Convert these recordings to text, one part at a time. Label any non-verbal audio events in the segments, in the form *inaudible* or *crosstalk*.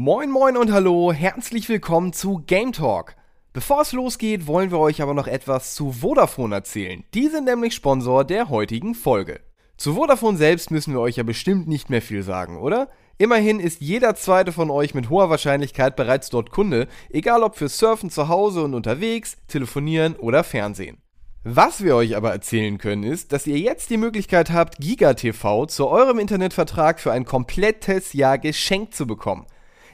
Moin moin und hallo, herzlich willkommen zu Game Talk. Bevor es losgeht, wollen wir euch aber noch etwas zu Vodafone erzählen. Die sind nämlich Sponsor der heutigen Folge. Zu Vodafone selbst müssen wir euch ja bestimmt nicht mehr viel sagen, oder? Immerhin ist jeder zweite von euch mit hoher Wahrscheinlichkeit bereits dort Kunde, egal ob für Surfen zu Hause und unterwegs, Telefonieren oder Fernsehen. Was wir euch aber erzählen können, ist, dass ihr jetzt die Möglichkeit habt, GigaTV zu eurem Internetvertrag für ein komplettes Jahr geschenkt zu bekommen.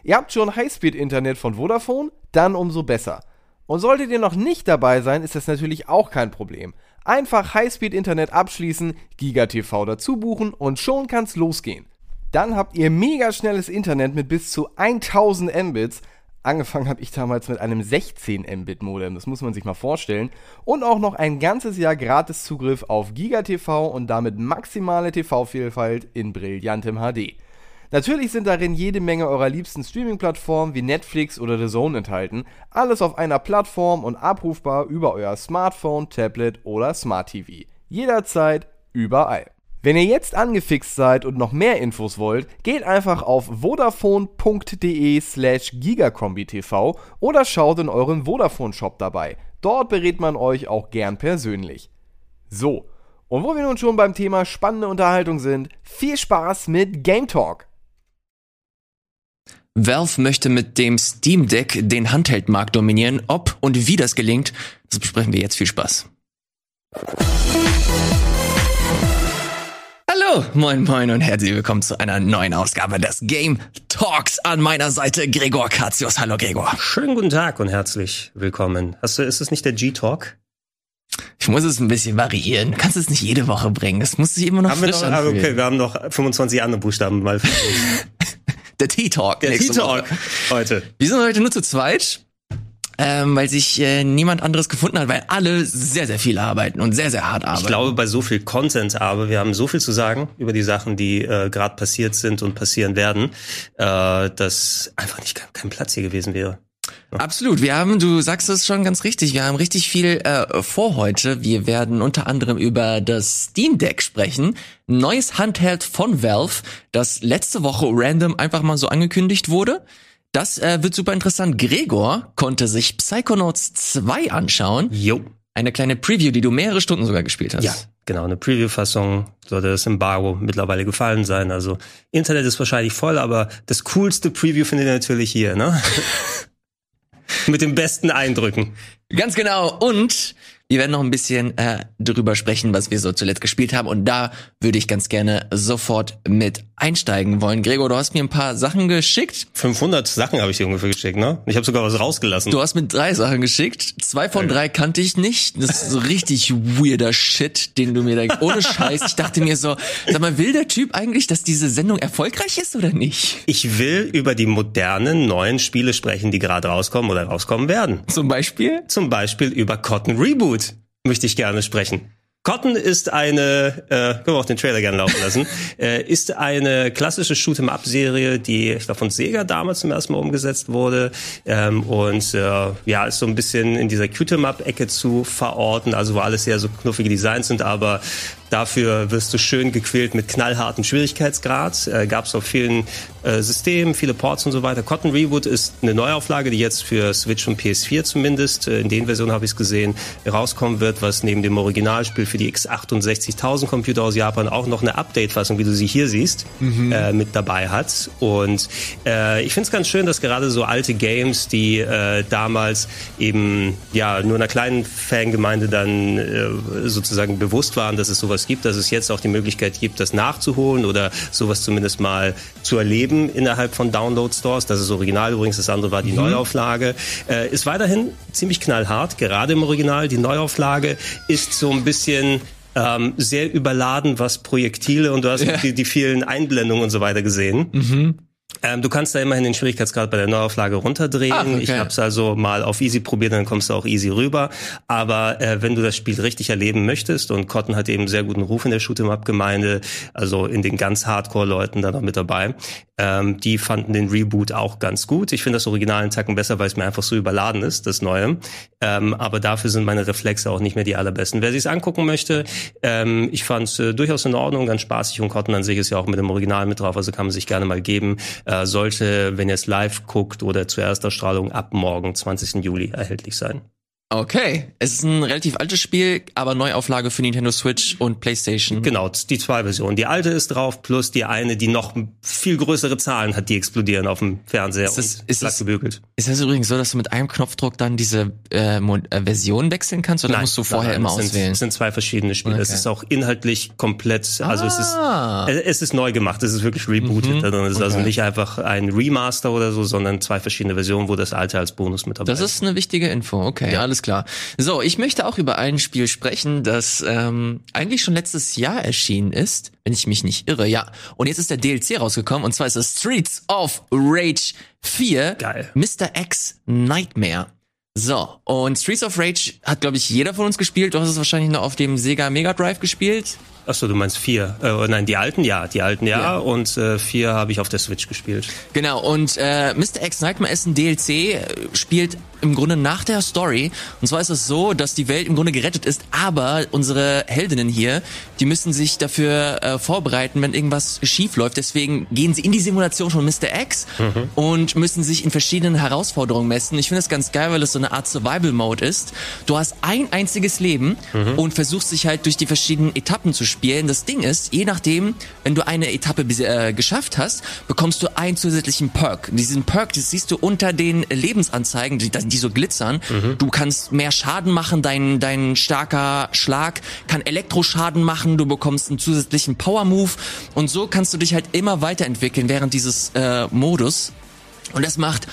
Ihr habt schon Highspeed-Internet von Vodafone? Dann umso besser. Und solltet ihr noch nicht dabei sein, ist das natürlich auch kein Problem. Einfach Highspeed-Internet abschließen, GigaTV dazu buchen und schon kann's losgehen. Dann habt ihr mega schnelles Internet mit bis zu 1000 Mbits. Angefangen habe ich damals mit einem 16 Mbit Modem, das muss man sich mal vorstellen. Und auch noch ein ganzes Jahr gratis Zugriff auf GigaTV und damit maximale TV-Vielfalt in brillantem HD. Natürlich sind darin jede Menge eurer liebsten Streaming-Plattformen wie Netflix oder The Zone enthalten. Alles auf einer Plattform und abrufbar über euer Smartphone, Tablet oder Smart TV. Jederzeit, überall. Wenn ihr jetzt angefixt seid und noch mehr Infos wollt, geht einfach auf vodafone.de slash gigakombi-tv oder schaut in euren Vodafone-Shop dabei. Dort berät man euch auch gern persönlich. So, und wo wir nun schon beim Thema spannende Unterhaltung sind, viel Spaß mit Game Talk! Valve möchte mit dem Steam Deck den Handheldmarkt dominieren. Ob und wie das gelingt, das besprechen wir jetzt. Viel Spaß. Hallo, moin moin und herzlich willkommen zu einer neuen Ausgabe des Game Talks. An meiner Seite Gregor Katius. Hallo Gregor. Schönen guten Tag und herzlich willkommen. Hast du, ist es nicht der G-Talk? Ich muss es ein bisschen variieren. Du kannst es nicht jede Woche bringen. Es muss sich immer noch haben frisch wir noch, ah, Okay, wir haben noch 25 andere Buchstaben mal. *laughs* Der T-Talk. Der T-Talk heute. Wir sind heute nur zu zweit. Ähm, weil sich äh, niemand anderes gefunden hat, weil alle sehr, sehr viel arbeiten und sehr, sehr hart arbeiten. Ich glaube, bei so viel Content aber, wir haben so viel zu sagen über die Sachen, die äh, gerade passiert sind und passieren werden, äh, dass einfach nicht kein, kein Platz hier gewesen wäre. Absolut. Wir haben, du sagst es schon ganz richtig, wir haben richtig viel äh, vor heute. Wir werden unter anderem über das Steam Deck sprechen. Neues Handheld von Valve, das letzte Woche random einfach mal so angekündigt wurde. Das äh, wird super interessant. Gregor konnte sich Psychonauts 2 anschauen. Jo. Eine kleine Preview, die du mehrere Stunden sogar gespielt hast. Ja, genau. Eine Preview-Fassung sollte das Embargo mittlerweile gefallen sein. Also Internet ist wahrscheinlich voll, aber das coolste Preview findet ihr natürlich hier, ne? *laughs* Mit den besten Eindrücken. Ganz genau. Und wir werden noch ein bisschen äh, darüber sprechen, was wir so zuletzt gespielt haben. Und da würde ich ganz gerne sofort mit einsteigen wollen. Gregor, du hast mir ein paar Sachen geschickt. 500 Sachen habe ich dir ungefähr geschickt, ne? Ich habe sogar was rausgelassen. Du hast mir drei Sachen geschickt. Zwei von drei kannte ich nicht. Das ist so richtig weirder Shit, den du mir da... Ohne Scheiß. Ich dachte mir so, sag mal, will der Typ eigentlich, dass diese Sendung erfolgreich ist oder nicht? Ich will über die modernen, neuen Spiele sprechen, die gerade rauskommen oder rauskommen werden. Zum Beispiel? Zum Beispiel über Cotton Reboot möchte ich gerne sprechen. Cotton ist eine, äh, können wir auch den Trailer gerne laufen lassen, *laughs* äh, ist eine klassische Shoot'em-up-Serie, die ich glaube von Sega damals zum ersten Mal umgesetzt wurde ähm, und äh, ja ist so ein bisschen in dieser Shoot'em-up-Ecke zu verorten, also wo alles sehr so knuffige Designs sind, aber Dafür wirst du schön gequält mit knallharten Schwierigkeitsgrad. Äh, Gab es auf vielen äh, Systemen, viele Ports und so weiter. Cotton Reboot ist eine Neuauflage, die jetzt für Switch und PS4 zumindest, äh, in den Versionen habe ich es gesehen, rauskommen wird, was neben dem Originalspiel für die x68000 Computer aus Japan auch noch eine Update-Fassung, wie du sie hier siehst, mhm. äh, mit dabei hat. Und äh, ich finde es ganz schön, dass gerade so alte Games, die äh, damals eben ja nur einer kleinen Fangemeinde dann äh, sozusagen bewusst waren, dass es sowas gibt, dass es jetzt auch die Möglichkeit gibt, das nachzuholen oder sowas zumindest mal zu erleben innerhalb von Download-Stores. Das ist Original übrigens, das andere war die mhm. Neuauflage. Äh, ist weiterhin ziemlich knallhart, gerade im Original. Die Neuauflage ist so ein bisschen ähm, sehr überladen, was Projektile und du hast ja. die, die vielen Einblendungen und so weiter gesehen. Mhm. Ähm, du kannst da immerhin den Schwierigkeitsgrad bei der Neuauflage runterdrehen. Ach, okay. Ich habe es also mal auf easy probiert, dann kommst du auch easy rüber. Aber äh, wenn du das Spiel richtig erleben möchtest, und Cotton hat eben sehr guten Ruf in der Shoot'em-up-Gemeinde, also in den ganz Hardcore-Leuten da noch mit dabei, ähm, die fanden den Reboot auch ganz gut. Ich finde das Original einen Tacken besser, weil es mir einfach so überladen ist, das Neue. Ähm, aber dafür sind meine Reflexe auch nicht mehr die allerbesten. Wer sich's angucken möchte, ähm, ich fand es äh, durchaus in Ordnung, ganz spaßig und Cotton an sich ist ja auch mit dem Original mit drauf, also kann man sich gerne mal geben. Äh, sollte, wenn ihr es live guckt oder zur Erstausstrahlung ab morgen, 20. Juli, erhältlich sein. Okay, es ist ein relativ altes Spiel, aber Neuauflage für Nintendo Switch und PlayStation. Genau, die zwei Versionen. Die alte ist drauf, plus die eine, die noch viel größere Zahlen hat, die explodieren auf dem Fernseher Ist das- und ist das- gebügelt. Ist das übrigens so, dass du mit einem Knopfdruck dann diese äh, äh, Version wechseln kannst oder musst du vorher nein, immer es sind, auswählen? Es sind zwei verschiedene Spiele. Es Okay. ist auch inhaltlich komplett, also es ist Ah. es es ist neu gemacht, es ist wirklich rebooted. Mhm. Also es ist also Okay. nicht einfach ein Remaster oder so, sondern zwei verschiedene Versionen, wo das alte als Bonus mit dabei Das ist eine wichtige Info. Okay, alles klar. So, ich möchte auch über ein Spiel sprechen, das ähm, eigentlich schon letztes Jahr erschienen ist, wenn ich mich nicht irre. Ja, und jetzt ist der DLC rausgekommen und zwar ist es Streets of Rage 4. Geil. Mr. X Nightmare. So, und Streets of Rage hat, glaube ich, jeder von uns gespielt. Du hast es wahrscheinlich noch auf dem Sega Mega Drive gespielt. Achso, du meinst vier. Äh, nein, die alten ja, die alten ja, Ja. und äh, vier habe ich auf der Switch gespielt. Genau, und äh, Mr. X Nightmare ist ein DLC, spielt im Grunde nach der Story. Und zwar ist es so, dass die Welt im Grunde gerettet ist, aber unsere Heldinnen hier, die müssen sich dafür äh, vorbereiten, wenn irgendwas schief läuft. Deswegen gehen sie in die Simulation von Mr. X und müssen sich in verschiedenen Herausforderungen messen. Ich finde das ganz geil, weil es so eine Art Survival-Mode ist. Du hast ein einziges Leben und versuchst dich halt durch die verschiedenen Etappen zu spielen. Das Ding ist, je nachdem, wenn du eine Etappe äh, geschafft hast, bekommst du einen zusätzlichen Perk. Diesen Perk, das siehst du unter den Lebensanzeigen, die, die so glitzern. Du kannst mehr Schaden machen, dein, dein starker Schlag kann Elektroschaden machen, du bekommst einen zusätzlichen Power-Move und so kannst du dich halt immer weiterentwickeln während dieses äh, Modus. Und das macht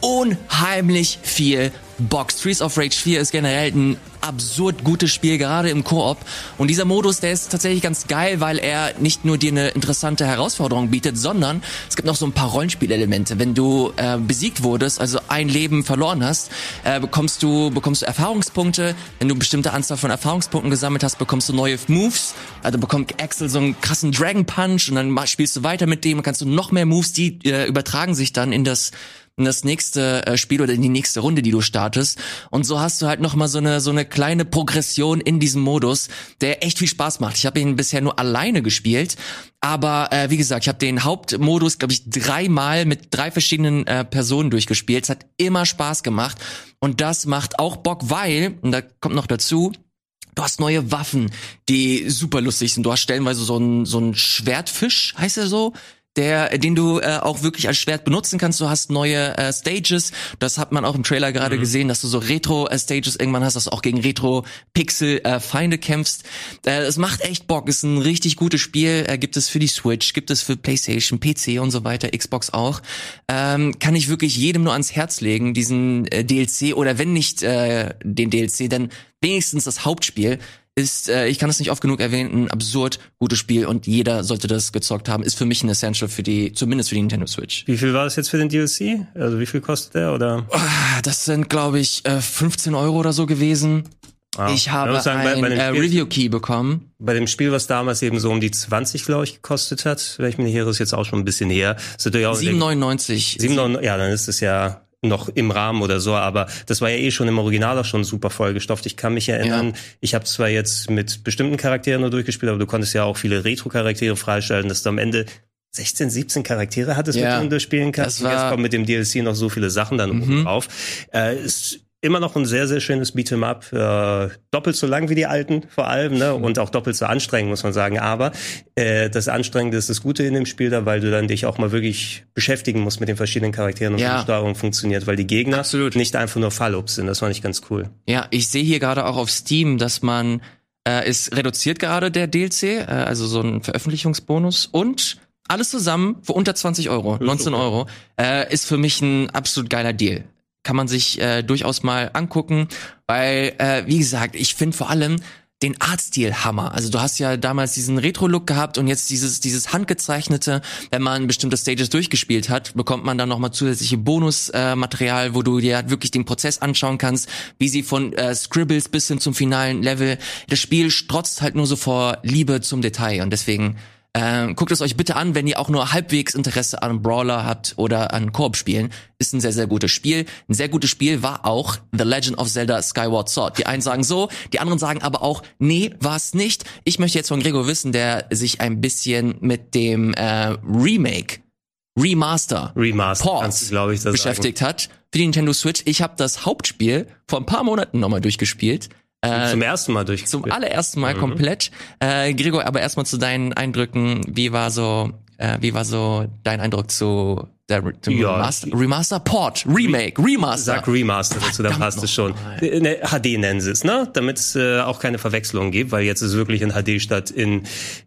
unheimlich viel Bock. Streets of Rage 4 ist generell ein absurd gutes Spiel, gerade im Koop. Und dieser Modus, der ist tatsächlich ganz geil, weil er nicht nur dir eine interessante Herausforderung bietet, sondern es gibt noch so ein paar Rollenspielelemente. Wenn du äh, besiegt wurdest, also ein Leben verloren hast, äh, bekommst du bekommst du Erfahrungspunkte. Wenn du eine bestimmte Anzahl von Erfahrungspunkten gesammelt hast, bekommst du neue Moves. Also bekommt Axel so einen krassen Dragon Punch und dann spielst du weiter mit dem kannst du noch mehr Moves, die äh, übertragen sich dann in das in das nächste äh, Spiel oder in die nächste Runde, die du startest. Und so hast du halt noch mal so eine so eine kleine Progression in diesem Modus, der echt viel Spaß macht. Ich habe ihn bisher nur alleine gespielt, aber äh, wie gesagt, ich habe den Hauptmodus, glaube ich, dreimal mit drei verschiedenen äh, Personen durchgespielt. Es hat immer Spaß gemacht und das macht auch Bock, weil und da kommt noch dazu. Du hast neue Waffen, die super lustig sind. Du hast stellenweise so einen so einen Schwertfisch, heißt er so, der, den du äh, auch wirklich als Schwert benutzen kannst. Du hast neue äh, Stages. Das hat man auch im Trailer gerade gesehen, dass du so Retro-Stages irgendwann hast, dass du auch gegen Retro-Pixel-Feinde kämpfst. Äh, es macht echt Bock. Ist ein richtig gutes Spiel. Äh, gibt es für die Switch, gibt es für PlayStation, PC und so weiter, Xbox auch. Ähm, kann ich wirklich jedem nur ans Herz legen, diesen äh, DLC oder wenn nicht äh, den DLC, dann wenigstens das Hauptspiel ist, äh, ich kann es nicht oft genug erwähnen, ein absurd gutes Spiel und jeder sollte das gezockt haben. Ist für mich ein Essential für die, zumindest für die Nintendo Switch. Wie viel war das jetzt für den DLC? Also wie viel kostet der? Oder? Ah, Das sind, glaube ich, äh, 15 Euro oder so gewesen. Ah, Ich habe sagen, bei- ein bei dem äh, Spiel- Review Key bekommen. Bei dem Spiel, was damals eben so um die 20, glaube ich, gekostet hat, wenn ich mich nicht irre, ist jetzt auch schon ein bisschen her. Ist natürlich auch 7,99. 7,99, ja, dann ist es ja noch im Rahmen oder so, aber das war ja eh schon im Original auch schon super vollgestopft. Ich kann mich erinnern, Ja. ich habe zwar jetzt mit bestimmten Charakteren nur durchgespielt, aber du konntest ja auch viele Retro-Charaktere freischalten, dass du am Ende 16, 17 Charaktere hattest, Ja. mit denen du spielen kannst. Das war- Jetzt kommen mit dem DLC noch so viele Sachen dann oben drauf. Äh, immer noch ein sehr, sehr schönes Beat'em Up. Äh, doppelt so lang wie die alten vor allem, ne? Und auch doppelt so anstrengend, muss man sagen. Aber äh, das Anstrengende ist das Gute in dem Spiel da, weil du dann dich auch mal wirklich beschäftigen musst mit den verschiedenen Charakteren und Ja. wie die Steuerung funktioniert, weil die Gegner Absolut. nicht einfach nur Fallups sind. Das fand ich ganz cool. Ja, ich sehe hier gerade auch auf Steam, dass man äh, ist reduziert gerade der DLC, äh, also so ein Veröffentlichungsbonus und alles zusammen für unter 20 Euro, 19 Euro, äh, ist für mich ein absolut geiler Deal. Kann man sich äh, durchaus mal angucken, weil, äh, wie gesagt, ich finde vor allem den Artstil Hammer. Also du hast ja damals diesen Retro-Look gehabt und jetzt dieses dieses handgezeichnete, wenn man bestimmte Stages durchgespielt hat, bekommt man dann nochmal zusätzliche Bonusmaterial, äh, wo du dir halt wirklich den Prozess anschauen kannst, wie sie von äh, Scribbles bis hin zum finalen Level. Das Spiel strotzt halt nur so vor Liebe zum Detail und deswegen äh, guckt es euch bitte an, wenn ihr auch nur halbwegs Interesse an Brawler habt oder an Koop-Spielen. Ist ein sehr, sehr gutes Spiel. Ein sehr gutes Spiel war auch The Legend of Zelda Skyward Sword. Die einen sagen so, die anderen sagen aber auch, nee, war es nicht. Ich möchte jetzt von Gregor wissen, der sich ein bisschen mit dem äh, Remake Remaster, Remaster, du, glaube ich, das beschäftigt hat für die Nintendo Switch. Ich habe das Hauptspiel vor ein paar Monaten nochmal durchgespielt. Äh, zum ersten Mal durch. Zum allerersten Mal mhm. komplett. Äh, Gregor, aber erstmal zu deinen Eindrücken. Wie war so, äh, wie war so dein Eindruck zu der ja. Remaster, Remaster, Port, Remake, Remaster. Sag Remaster dazu, dann passt es schon. Ne, HD nennen sie es, ne? Damit es äh, auch keine Verwechslung gibt, weil jetzt ist wirklich in HD statt in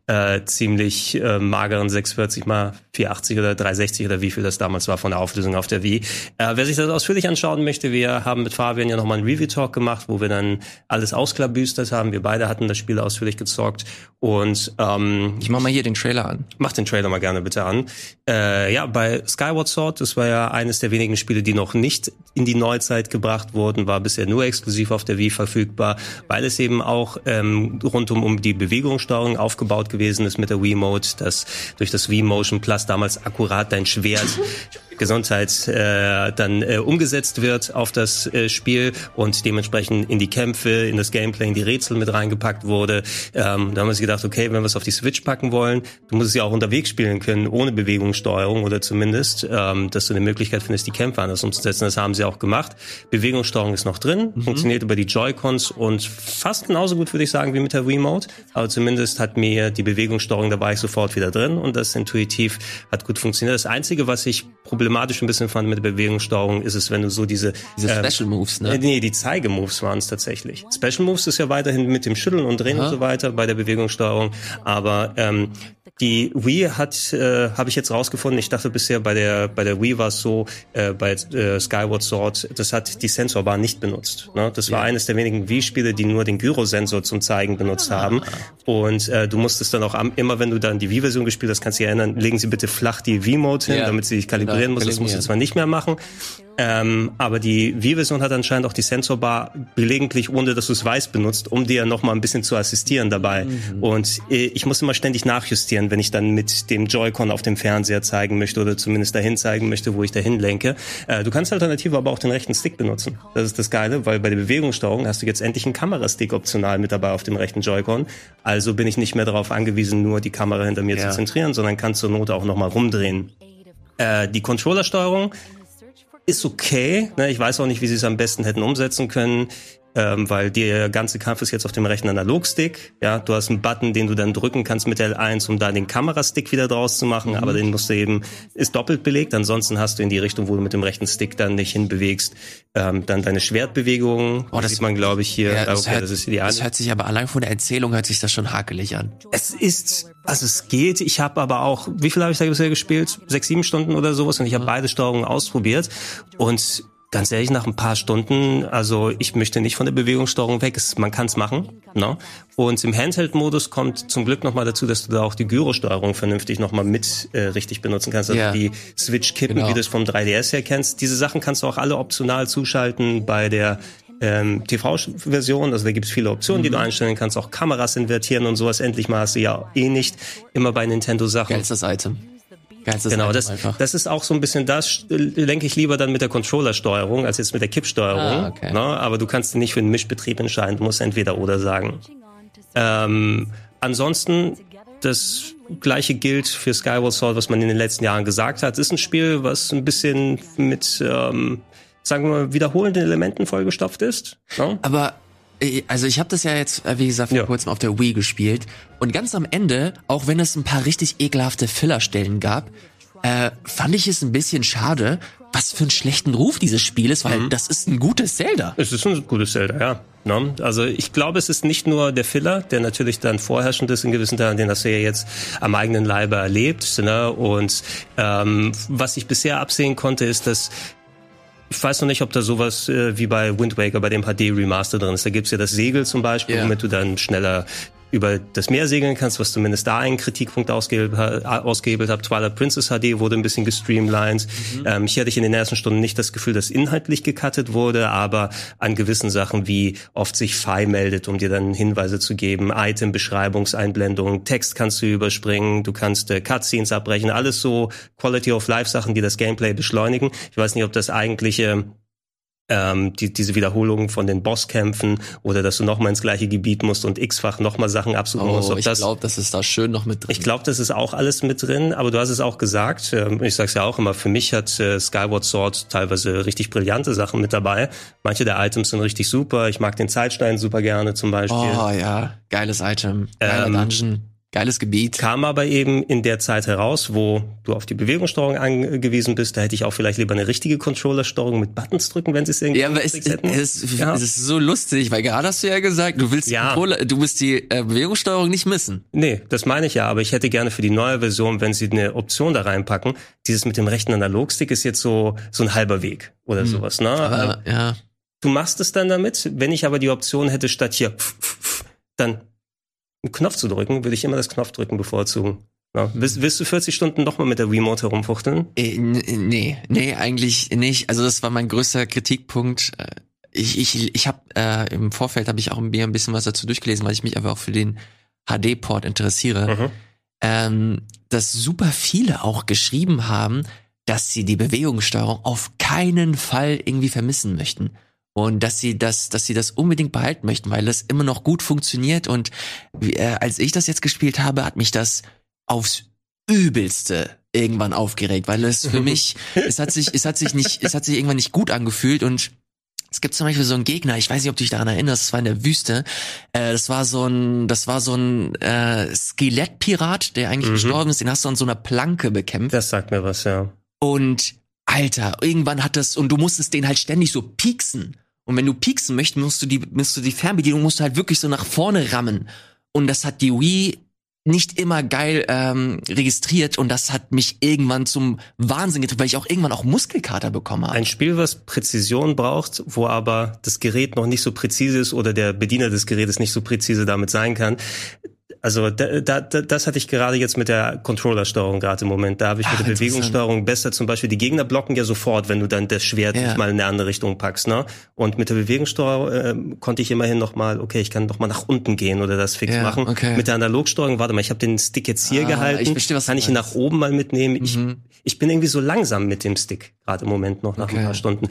äh, ziemlich äh, mageren 640 mal 480 oder 360 oder wie viel das damals war von der Auflösung auf der Wii. Äh, wer sich das ausführlich anschauen möchte, wir haben mit Fabian ja nochmal einen Review-Talk gemacht, wo wir dann alles ausklabüstert haben. Wir beide hatten das Spiel ausführlich gezockt und ähm, Ich mach mal hier den Trailer an. Mach den Trailer mal gerne bitte an. Äh, ja, bei Sky Skyward Sword, das war ja eines der wenigen Spiele, die noch nicht in die Neuzeit gebracht wurden, war bisher nur exklusiv auf der Wii verfügbar, weil es eben auch ähm, rundum um die Bewegungssteuerung aufgebaut gewesen ist mit der Wii Mode, dass durch das Wii Motion Plus damals akkurat dein Schwert *laughs* Gesundheit äh, dann äh, umgesetzt wird auf das äh, Spiel und dementsprechend in die Kämpfe, in das Gameplay, in die Rätsel mit reingepackt wurde. Ähm, da haben wir uns gedacht, okay, wenn wir es auf die Switch packen wollen, du musst es ja auch unterwegs spielen können, ohne Bewegungssteuerung oder zumindest, ähm, dass du eine Möglichkeit findest, die Kämpfe anders umzusetzen. Das haben sie auch gemacht. Bewegungssteuerung ist noch drin, mhm. funktioniert über die Joy-Cons und fast genauso gut, würde ich sagen, wie mit der Remote. Aber zumindest hat mir die Bewegungssteuerung, da war ich sofort wieder drin und das intuitiv hat gut funktioniert. Das Einzige, was ich problematisch ein bisschen fand mit der Bewegungssteuerung, ist es, wenn du so diese diese äh, Special Moves, ne? Nee, die Zeigemoves waren es tatsächlich. Special Moves ist ja weiterhin mit dem Schütteln und Drehen Aha. und so weiter bei der Bewegungssteuerung, aber ähm, die Wii hat, äh, habe ich jetzt rausgefunden, ich dachte bisher bei der bei der Wii war es so, äh, bei äh, Skyward Sword, das hat die Sensorbar nicht benutzt. Ne? Das war ja. eines der wenigen Wii-Spiele, die nur den Gyrosensor zum Zeigen benutzt ah. haben. Und äh, du musstest dann auch am, immer, wenn du dann die Wii-Version gespielt hast, kannst du dich erinnern, legen Sie bitte flach die Wii-Mode hin, ja. damit sie sich kalibrieren muss. Das musst du zwar nicht mehr machen. Ähm, aber die Wii-Version hat anscheinend auch die Sensorbar gelegentlich, ohne dass du es weißt, benutzt, um dir noch mal ein bisschen zu assistieren dabei. Mhm. Und äh, ich muss immer ständig nachjustieren, wenn ich dann mit dem Joy-Con auf dem Fernseher zeigen möchte oder zumindest dahin zeigen möchte, wo ich dahin lenke. Äh, du kannst alternativ aber auch den rechten Stick benutzen. Das ist das Geile, weil bei der Bewegungssteuerung hast du jetzt endlich einen Kamerastick optional mit dabei auf dem rechten Joy-Con. Also bin ich nicht mehr darauf angewiesen, nur die Kamera hinter mir ja. zu zentrieren, sondern kann zur Not auch noch mal rumdrehen. Äh, die Controllersteuerung ist okay. Ne? Ich weiß auch nicht, wie sie es am besten hätten umsetzen können ähm, weil der ganze Kampf ist jetzt auf dem rechten Analogstick. Ja, du hast einen Button, den du dann drücken kannst mit L1, um da den Kamerastick wieder draus zu machen, mhm. aber den musst du eben, ist doppelt belegt. Ansonsten hast du in die Richtung, wo du mit dem rechten Stick dann nicht hinbewegst, ähm, dann deine Schwertbewegungen. Oh, das sieht man, glaube ich, hier. Ja, das, okay, hört, das ist ideal. Das hört sich aber allein von der Erzählung hört sich das schon hakelig an. Es ist, also es geht. Ich habe aber auch, wie viel habe ich da bisher gespielt? Sechs, sieben Stunden oder sowas und ich habe mhm. beide Steuerungen ausprobiert und ganz ehrlich, nach ein paar Stunden, also ich möchte nicht von der Bewegungssteuerung weg. Man kann es machen. Ne? Und im Handheld-Modus kommt zum Glück nochmal dazu, dass du da auch die Gyrosteuerung vernünftig nochmal mit äh, richtig benutzen kannst. Also yeah. die Switch-Kippen, genau. wie du es vom 3DS her kennst. Diese Sachen kannst du auch alle optional zuschalten bei der ähm, TV-Version. Also da gibt es viele Optionen, mhm. die du mhm. einstellen kannst. Auch Kameras invertieren und sowas. Endlich mal hast du ja eh nicht immer bei Nintendo-Sachen. Geilstes Item. Geilstes genau, das, das ist auch so ein bisschen das, lenke ich lieber dann mit der Controller-Steuerung als jetzt mit der Kippsteuerung. Ah, okay. ne? Aber du kannst nicht für einen Mischbetrieb entscheiden, du musst entweder oder sagen. Ähm, ansonsten, das gleiche gilt für Skyward Sword, was man in den letzten Jahren gesagt hat. Es ist ein Spiel, was ein bisschen mit, ähm, sagen wir mal, wiederholenden Elementen vollgestopft ist. Ne? Aber also ich habe das ja jetzt, äh, wie gesagt, vor ja. kurzem auf der Wii gespielt. Und ganz am Ende, auch wenn es ein paar richtig ekelhafte Fillerstellen gab, äh, fand ich es ein bisschen schade, was für einen schlechten Ruf dieses Spiel ist, weil mhm. das ist ein gutes Zelda. Es ist ein gutes Zelda, ja. No? Also ich glaube, es ist nicht nur der Filler, der natürlich dann vorherrschend ist in gewissen Teilen, den hast du ja jetzt am eigenen Leibe erlebt. Ne? Und ähm, was ich bisher absehen konnte, ist, dass ich weiß noch nicht, ob da sowas äh, wie bei Wind Waker bei dem HD Remaster drin ist. Da gibt's ja das Segel zum Beispiel, yeah. womit du dann schneller über das Meer segeln kannst, was zumindest da einen Kritikpunkt ausgehebelt, ausgehebelt hat. Twilight Princess HD wurde ein bisschen gestreamlined. Mhm. Ähm, hier hatte ich in den ersten Stunden nicht das Gefühl, dass inhaltlich gecuttet wurde, aber an gewissen Sachen wie oft sich Fi meldet, um dir dann Hinweise zu geben, Item, Beschreibungseinblendungen, Text kannst du überspringen, du kannst äh, Cutscenes abbrechen, alles so Quality of Life Sachen, die das Gameplay beschleunigen. Ich weiß nicht, ob das eigentliche ähm, die, diese Wiederholung von den Bosskämpfen oder dass du nochmal ins gleiche Gebiet musst und x-fach nochmal Sachen absuchen Oh, musst. Ob ich das, glaube, das ist da schön noch mit drin. ich glaube, das ist auch alles mit drin, aber du hast es auch gesagt, ähm, ich sag's ja auch immer, für mich hat äh, Skyward Sword teilweise richtig brillante Sachen mit dabei. Manche der Items sind richtig super. Ich mag den Zeitstein super gerne zum Beispiel. oh ja, geiles Item, geiler Ähm, Dungeon, geiles Gebiet. Kam aber eben in der Zeit heraus, wo du auf die Bewegungssteuerung angewiesen bist. Da hätte ich auch vielleicht lieber eine richtige Controllersteuerung mit Buttons drücken, wenn sie es irgendwie Ja, aber es, hätten. es, Ja. es ist so lustig, weil gerade hast du ja gesagt, du willst die Ja. Controller, du willst die äh, Bewegungssteuerung nicht missen. Nee, das meine ich ja, aber ich hätte gerne für die neue Version, wenn sie eine Option da reinpacken, dieses mit dem rechten Analogstick ist jetzt so, so ein halber Weg oder sowas, ne? Hm. Aber ja, Du machst es dann damit. Wenn ich aber die Option hätte, statt hier dann einen Knopf zu drücken, würde ich immer das Knopfdrücken bevorzugen. Ja. Willst, willst du 40 Stunden nochmal mit der Remote herumfuchteln? äh, n- nee, nee, eigentlich nicht. Also das war mein größter Kritikpunkt. Äh, Ich, ich, ich habe äh, im Vorfeld habe ich auch mir ein bisschen was dazu durchgelesen, weil ich mich aber auch für den HD-Port interessiere. Mhm. ähm, dass super viele auch geschrieben haben, dass sie die Bewegungssteuerung auf keinen Fall irgendwie vermissen möchten. Und dass sie das, dass sie das unbedingt behalten möchten, weil das immer noch gut funktioniert. Und äh, als ich das jetzt gespielt habe, hat mich das aufs übelste irgendwann aufgeregt, weil es für *laughs* mich, es hat sich, es hat sich nicht, es hat sich irgendwann nicht gut angefühlt und es gibt zum Beispiel so einen Gegner, ich weiß nicht, ob du dich daran erinnerst, das war in der Wüste. Äh, das war so ein, das war so ein äh, Skelettpirat, der eigentlich Mhm. gestorben ist. Den hast du an so einer Planke bekämpft. Das sagt mir was, ja. Und Alter, irgendwann hat das und du musstest den halt ständig so pieksen. Und wenn du pieksen möchtest, musst du die, musst du die Fernbedienung musst du halt wirklich so nach vorne rammen. Und das hat die Wii nicht immer geil ähm, registriert und das hat mich irgendwann zum Wahnsinn getrieben, weil ich auch irgendwann auch Muskelkater bekommen habe. Ein Spiel, was Präzision braucht, wo aber das Gerät noch nicht so präzise ist oder der Bediener des Gerätes nicht so präzise damit sein kann. Also da, da, da, das hatte ich gerade jetzt mit der Controllersteuerung gerade im Moment. Da habe ich Ach, mit der. Bewegungssteuerung besser zum Beispiel die Gegner blocken ja sofort, wenn du dann das Schwert Ja. nicht mal in eine andere Richtung packst. Ne? Und mit der Bewegungssteuerung äh, konnte ich immerhin noch mal, okay, ich kann noch mal nach unten gehen oder das fix Ja, machen. okay. Mit der Analogsteuerung, warte mal, ich habe den Stick jetzt hier Ah, gehalten. ich verstehe, was kann ich ihn nach oben mal mitnehmen? Ich, Mhm. ich bin irgendwie so langsam mit dem Stick gerade im Moment noch nach Okay. ein paar Stunden.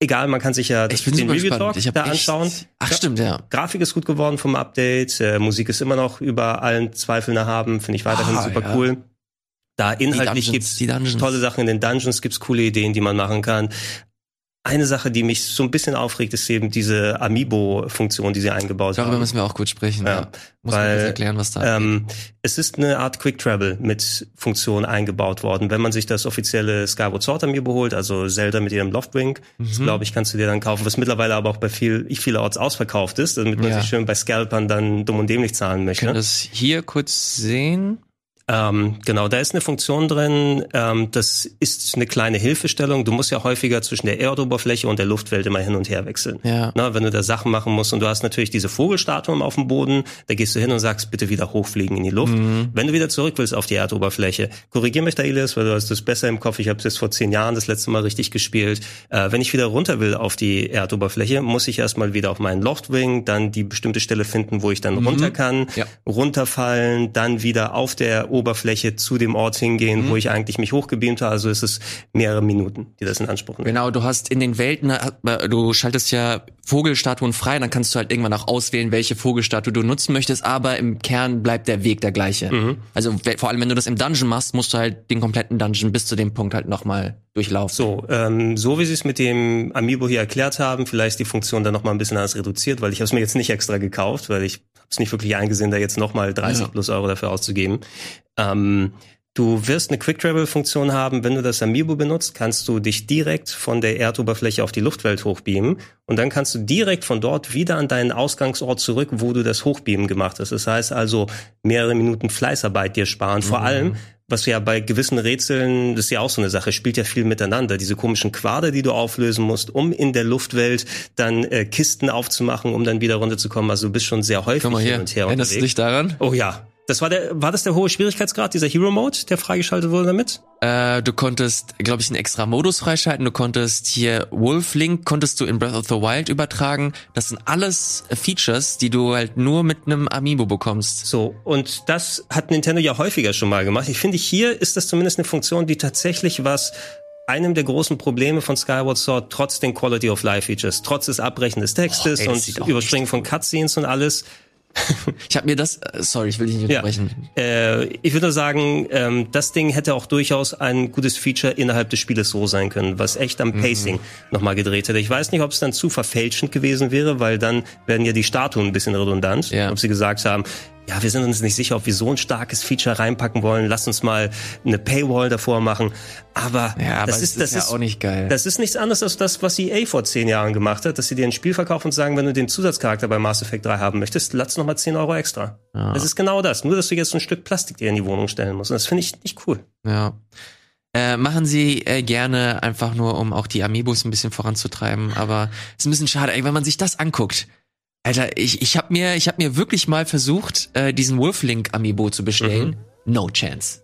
Egal, man kann sich ja bin den Review. Talk da anschauen. Ach Ja. stimmt, ja. Grafik ist gut geworden vom Update, äh, Musik ist immer noch über allen Zweifeln erhaben, finde ich weiterhin Ah, super ja. cool. Da inhaltlich Dungeons, gibt's tolle Sachen in den Dungeons, gibt's coole Ideen, die man machen kann. Eine Sache, die mich so ein bisschen aufregt, ist eben diese Amiibo-Funktion, die sie eingebaut Darüber haben. müssen wir auch kurz sprechen. Ja, Ja. Muss man weil, kurz erklären, was da. Ähm, es ist eine Art Quick Travel mit Funktion eingebaut worden. Wenn man sich das offizielle Skyward Sword Amiibo holt, also Zelda mit ihrem Loftwing, das Mhm. glaube ich, kannst du dir dann kaufen, was mittlerweile aber auch bei viel, vielerorts ausverkauft ist, damit man Ja. sich schön bei Scalpern dann dumm und dämlich zahlen möchte. können das hier kurz sehen. Ähm, genau, da ist eine Funktion drin, ähm, das ist eine kleine Hilfestellung. Du musst ja häufiger zwischen der Erdoberfläche und der Luftwelt immer hin und her wechseln. Ja. Na, wenn du da Sachen machen musst und du hast natürlich diese Vogelstatuen auf dem Boden, da gehst du hin und sagst, bitte wieder hochfliegen in die Luft. Mhm. Wenn du wieder zurück willst auf die Erdoberfläche, korrigier mich da, Elias, weil du hast das besser im Kopf. Ich habe es jetzt vor zehn Jahren das letzte Mal richtig gespielt. Äh, wenn ich wieder runter will auf die Erdoberfläche, muss ich erstmal wieder auf meinen Loftwing, dann die bestimmte Stelle finden, wo ich dann runter kann, Mhm. Ja. runterfallen, dann wieder auf der Oberfläche zu dem Ort hingehen, Mhm. wo ich eigentlich mich hochgebeamt habe. Also es ist mehrere Minuten, die das in Anspruch nimmt. Genau, du hast in den Welten, äh, du schaltest ja Vogelstatuen frei, dann kannst du halt irgendwann auch auswählen, welche Vogelstatue du nutzen möchtest, aber im Kern bleibt der Weg der gleiche. Mhm. Also vor allem, wenn du das im Dungeon machst, musst du halt den kompletten Dungeon bis zu dem Punkt halt nochmal durchlaufen. So, ähm, so wie Sie es mit dem Amiibo hier erklärt haben, vielleicht die Funktion dann noch mal ein bisschen anders reduziert, weil ich habe es mir jetzt nicht extra gekauft, weil ich habe es nicht wirklich eingesehen, da jetzt noch mal 30 Ja. plus Euro dafür auszugeben. Ähm, du wirst eine Quick Travel Funktion haben, wenn du das Amiibo benutzt, kannst du dich direkt von der Erdoberfläche auf die Luftwelt hochbeamen und dann kannst du direkt von dort wieder an deinen Ausgangsort zurück, wo du das Hochbeamen gemacht hast. Das heißt also mehrere Minuten Fleißarbeit dir sparen. Vor Mhm. allem, was ja bei gewissen Rätseln, das ist ja auch so eine Sache, spielt ja viel miteinander. Diese komischen Quader, die du auflösen musst, um in der Luftwelt dann äh, Kisten aufzumachen, um dann wieder runterzukommen. Also du bist schon sehr häufig mal hin hier, und her erinnerst du dich daran? Oh ja. Das war der, war das der hohe Schwierigkeitsgrad, dieser Hero Mode, der freigeschaltet wurde damit? Äh, du konntest, glaube ich, einen extra Modus freischalten. Du konntest hier Wolf Link, konntest du in Breath of the Wild übertragen. Das sind alles Features, die du halt nur mit einem Amiibo bekommst. So, und das hat Nintendo ja häufiger schon mal gemacht. Ich finde, hier ist das zumindest eine Funktion, die tatsächlich was einem der großen Probleme von Skyward Sword, trotz den Quality of Life Features, trotz des Abbrechen des Textes Boah, ey, und Überspringen von Cutscenes und alles, *laughs* Ich habe mir das, äh, sorry, ich will dich nicht Ja. unterbrechen. Äh, ich würde nur sagen, ähm, das Ding hätte auch durchaus ein gutes Feature innerhalb des Spieles so sein können, was echt Mhm. am Pacing nochmal gedreht hätte. Ich weiß nicht, ob es dann zu verfälschend gewesen wäre, weil dann werden ja die Statuen ein bisschen redundant. Ja. Ob sie gesagt haben, ja, wir sind uns nicht sicher, ob wir so ein starkes Feature reinpacken wollen. Lass uns mal eine Paywall davor machen. Aber, Ja, aber das es ist, ist das ja ist auch nicht geil. Das ist nichts anderes als das, was EA vor zehn Jahren gemacht hat, dass sie dir ein Spiel verkaufen und sagen, wenn du den Zusatzcharakter bei Mass Effect 3 haben möchtest, lass noch mal 10 Euro extra. Das ist genau das. Nur, dass du jetzt ein Stück Plastik dir in die Wohnung stellen musst. Und das finde ich nicht cool. Ja. Äh, machen sie äh, gerne einfach nur, um auch die Amiibos ein bisschen voranzutreiben. Aber ist ein bisschen schade, ey, wenn man sich das anguckt. Alter, ich, ich habe mir, ich hab mir wirklich mal versucht, äh, diesen Wolflink Amiibo zu bestellen. No chance.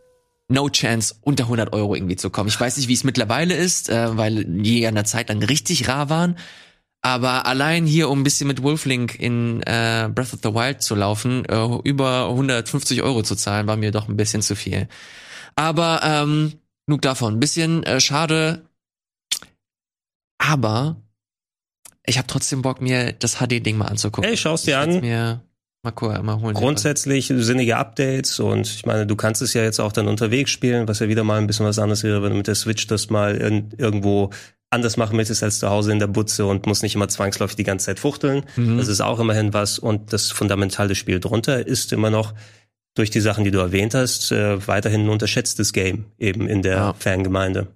No chance, unter 100 Euro irgendwie zu kommen. Ich weiß nicht, wie es mittlerweile ist, äh, weil die an der Zeit lang richtig rar waren. Aber allein hier, um ein bisschen mit Wolflink in äh, Breath of the Wild zu laufen, äh, über 150 Euro zu zahlen, war mir doch ein bisschen zu viel. Aber ähm, genug davon. Ein bisschen äh, schade. Aber ich habe trotzdem Bock, mir das HD-Ding mal anzugucken. Ey, schau's dir an. Mir mal, cool, mal holen. Grundsätzlich sinnige Updates und ich meine, du kannst es ja jetzt auch dann unterwegs spielen, was ja wieder mal ein bisschen was anderes wäre, wenn du mit der Switch das mal in, irgendwo anders machen möchtest als zu Hause in der Butze und musst nicht immer zwangsläufig die ganze Zeit fuchteln. Mhm. Das ist auch immerhin was und das fundamentale Spiel drunter ist immer noch durch die Sachen, die du erwähnt hast, äh, weiterhin ein unterschätztes Game eben in der Ja. Fangemeinde.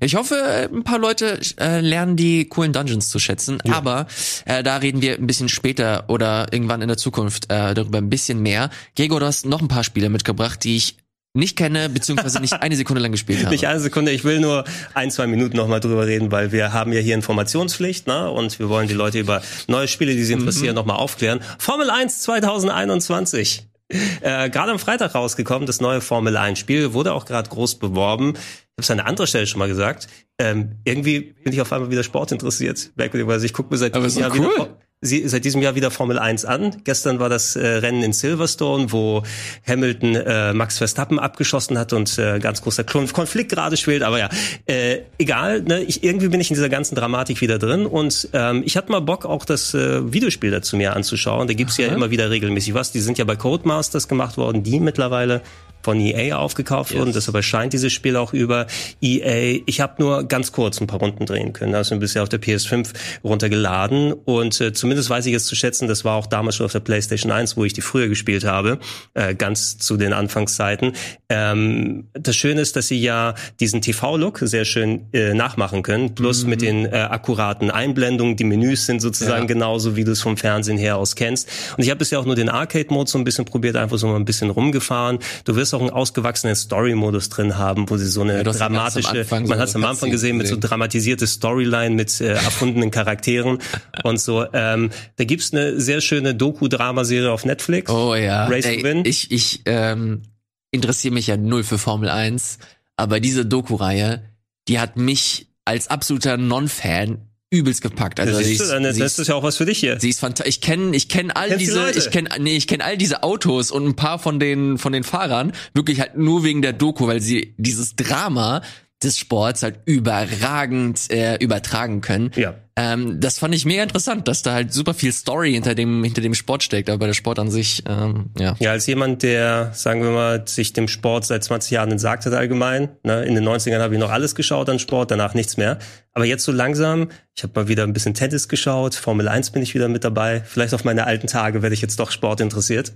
Ich hoffe, ein paar Leute äh, lernen die coolen Dungeons zu schätzen, aber äh, da reden wir ein bisschen später oder irgendwann in der Zukunft äh, darüber ein bisschen mehr. Gregor, du hast noch ein paar Spiele mitgebracht, die ich nicht kenne, beziehungsweise nicht eine Sekunde lang gespielt *laughs* habe. Nicht eine Sekunde, ich will nur ein, zwei Minuten nochmal drüber reden, weil wir haben ja hier Informationspflicht, ne? Und wir wollen die Leute über neue Spiele, die sie interessieren, nochmal aufklären. Formel 1 2021. Äh, gerade am Freitag rausgekommen, das neue Formel 1 Spiel, wurde auch gerade groß beworben. Ich habe es an einer anderen Stelle schon mal gesagt. Ähm, irgendwie bin ich auf einmal wieder Sport interessiert. Merkwürdigerweise, ich gucke mir seit Aber ist Jahr doch wieder cool. Sie, seit diesem Jahr wieder Formel 1 an. Gestern war das äh, Rennen in Silverstone, wo Hamilton äh, Max Verstappen abgeschossen hat und äh, ganz großer Konflikt gerade schwelt. Aber ja, äh, egal. Ne? Ich, irgendwie bin ich in dieser ganzen Dramatik wieder drin und ähm, ich hatte mal Bock, auch das äh, Videospiel dazu mir anzuschauen. Da gibt's ja immer wieder regelmäßig was. Die sind ja bei Codemasters gemacht worden, die mittlerweile von EA aufgekauft wurden. Deshalb erscheint dieses Spiel auch über EA. Ich habe nur ganz kurz ein paar Runden drehen können. Also bisher auf der PS5 runtergeladen und äh, zumindest weiß ich es zu schätzen. Das war auch damals schon auf der PlayStation 1, wo ich die früher gespielt habe, äh, ganz zu den Anfangszeiten. Ähm, das Schöne ist, dass sie ja diesen TV-Look sehr schön äh, nachmachen können, plus mit den äh, akkuraten Einblendungen. Die Menüs sind sozusagen Ja. genauso, wie du es vom Fernsehen her aus kennst. Und ich habe bisher auch nur den Arcade-Mode so ein bisschen probiert, einfach so mal ein bisschen rumgefahren. Du wirst auch einen ausgewachsenen Story-Modus drin haben, wo sie so eine Ja, dramatische, so man hat es am Anfang gesehen, mit so dramatisierte Storyline mit äh, erfundenen Charakteren *laughs* und so. Ähm, da gibt's eine sehr schöne Doku-Dramaserie auf Netflix. Oh ja. Race to Ey, Win. Ich, ich ähm, interessiere mich ja null für Formel 1, aber diese Doku-Reihe, die hat mich als absoluter Non-Fan übelst gepackt. Also das, sie ist, ist, dann, sie ist, ist ja auch was für dich hier. sie ist fantastisch. Ich kenne ich kenn all Kennst die diese, ich kenne nee, ich kenne all diese Autos und ein paar von den von den Fahrern wirklich halt nur wegen der Doku, weil sie dieses Drama des Sports halt überragend äh, übertragen können. Ja. Ähm, das fand ich mega interessant, dass da halt super viel Story hinter dem hinter dem Sport steckt, aber der Sport an sich, ähm, ja. Ja, als jemand, der, sagen wir mal, sich dem Sport seit 20 Jahren entsagt hat allgemein. Ne? In den 90ern habe ich noch alles geschaut an Sport, danach nichts mehr. Aber jetzt so langsam, ich habe mal wieder ein bisschen Tennis geschaut, Formel 1 bin ich wieder mit dabei. Vielleicht auf meine alten Tage werde ich jetzt doch Sport interessiert.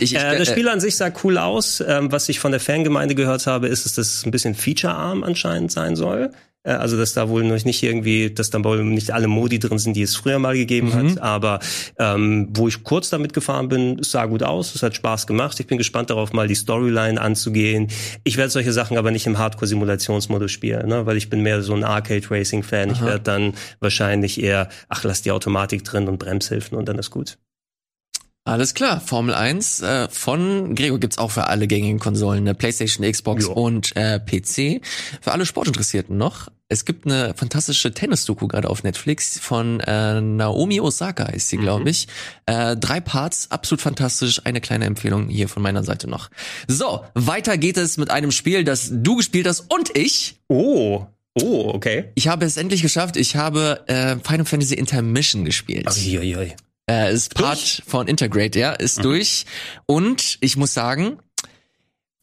Ich, ich, Äh, das äh, Spiel an sich sah cool aus. Ähm, was ich von der Fangemeinde gehört habe, ist, dass das ein bisschen featurearm anscheinend sein soll. Äh, also, dass da wohl noch nicht irgendwie, dass da wohl nicht alle Modi drin sind, die es früher mal gegeben Mhm. hat. Aber ähm, wo ich kurz damit gefahren bin, es sah gut aus, es hat Spaß gemacht. Ich bin gespannt darauf, mal die Storyline anzugehen. Ich werde solche Sachen aber nicht im Hardcore-Simulationsmodus spielen, ne? weil ich bin mehr so ein Arcade-Racing-Fan. Ich werde dann wahrscheinlich eher, ach, lass die Automatik drin und Bremshilfen und dann ist gut. Alles klar, Formel 1 äh, von Gregor gibt's auch für alle gängigen Konsolen, ne? PlayStation, Xbox Ja. und äh, PC. Für alle Sportinteressierten noch. Es gibt eine fantastische Tennis-Doku gerade auf Netflix von äh, Naomi Osaka ist sie, glaube ich. Äh, drei Parts, absolut fantastisch. Eine kleine Empfehlung hier von meiner Seite noch. So, weiter geht es mit einem Spiel, das du gespielt hast und ich. Oh, Oh, okay. Ich habe es endlich geschafft. Ich habe äh, Final Fantasy Intermission gespielt. Uiuiui. Äh, ist Part von Integrate, ja, ist Mhm. durch. Und ich muss sagen,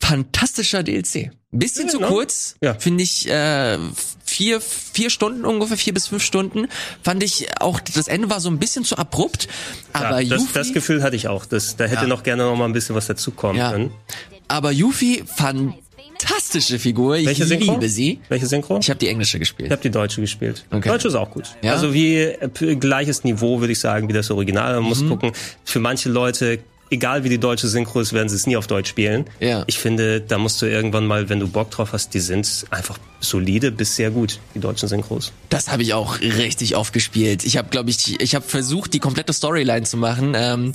fantastischer DLC. Bisschen Ja, zu ne? kurz, Ja. finde ich. Äh, vier, vier Stunden ungefähr, vier bis fünf Stunden. Fand ich auch, das Ende war so ein bisschen zu abrupt. Aber ja, das, Yuffie, das Gefühl hatte ich auch. Das, da hätte Ja. noch gerne noch mal ein bisschen was dazukommen können. aber Yuffie, fantastische Figur. Ich Welche Synchro? liebe sie. Welche Synchro? Ich habe die englische Ich gespielt. habe die deutsche gespielt. Okay. Deutsche ist auch gut. Ja? Also wie äh, gleiches Niveau, würde ich sagen, wie das Original. Man Mhm. muss gucken, für manche Leute, egal wie die deutsche Synchro ist, werden sie es nie auf Deutsch spielen. Ja. Ich finde, da musst du irgendwann mal, wenn du Bock drauf hast, die sind einfach solide bis sehr gut, die deutschen Synchros. Das habe ich auch richtig oft gespielt. Ich habe, glaube ich, ich habe versucht, die komplette Storyline zu machen, ähm,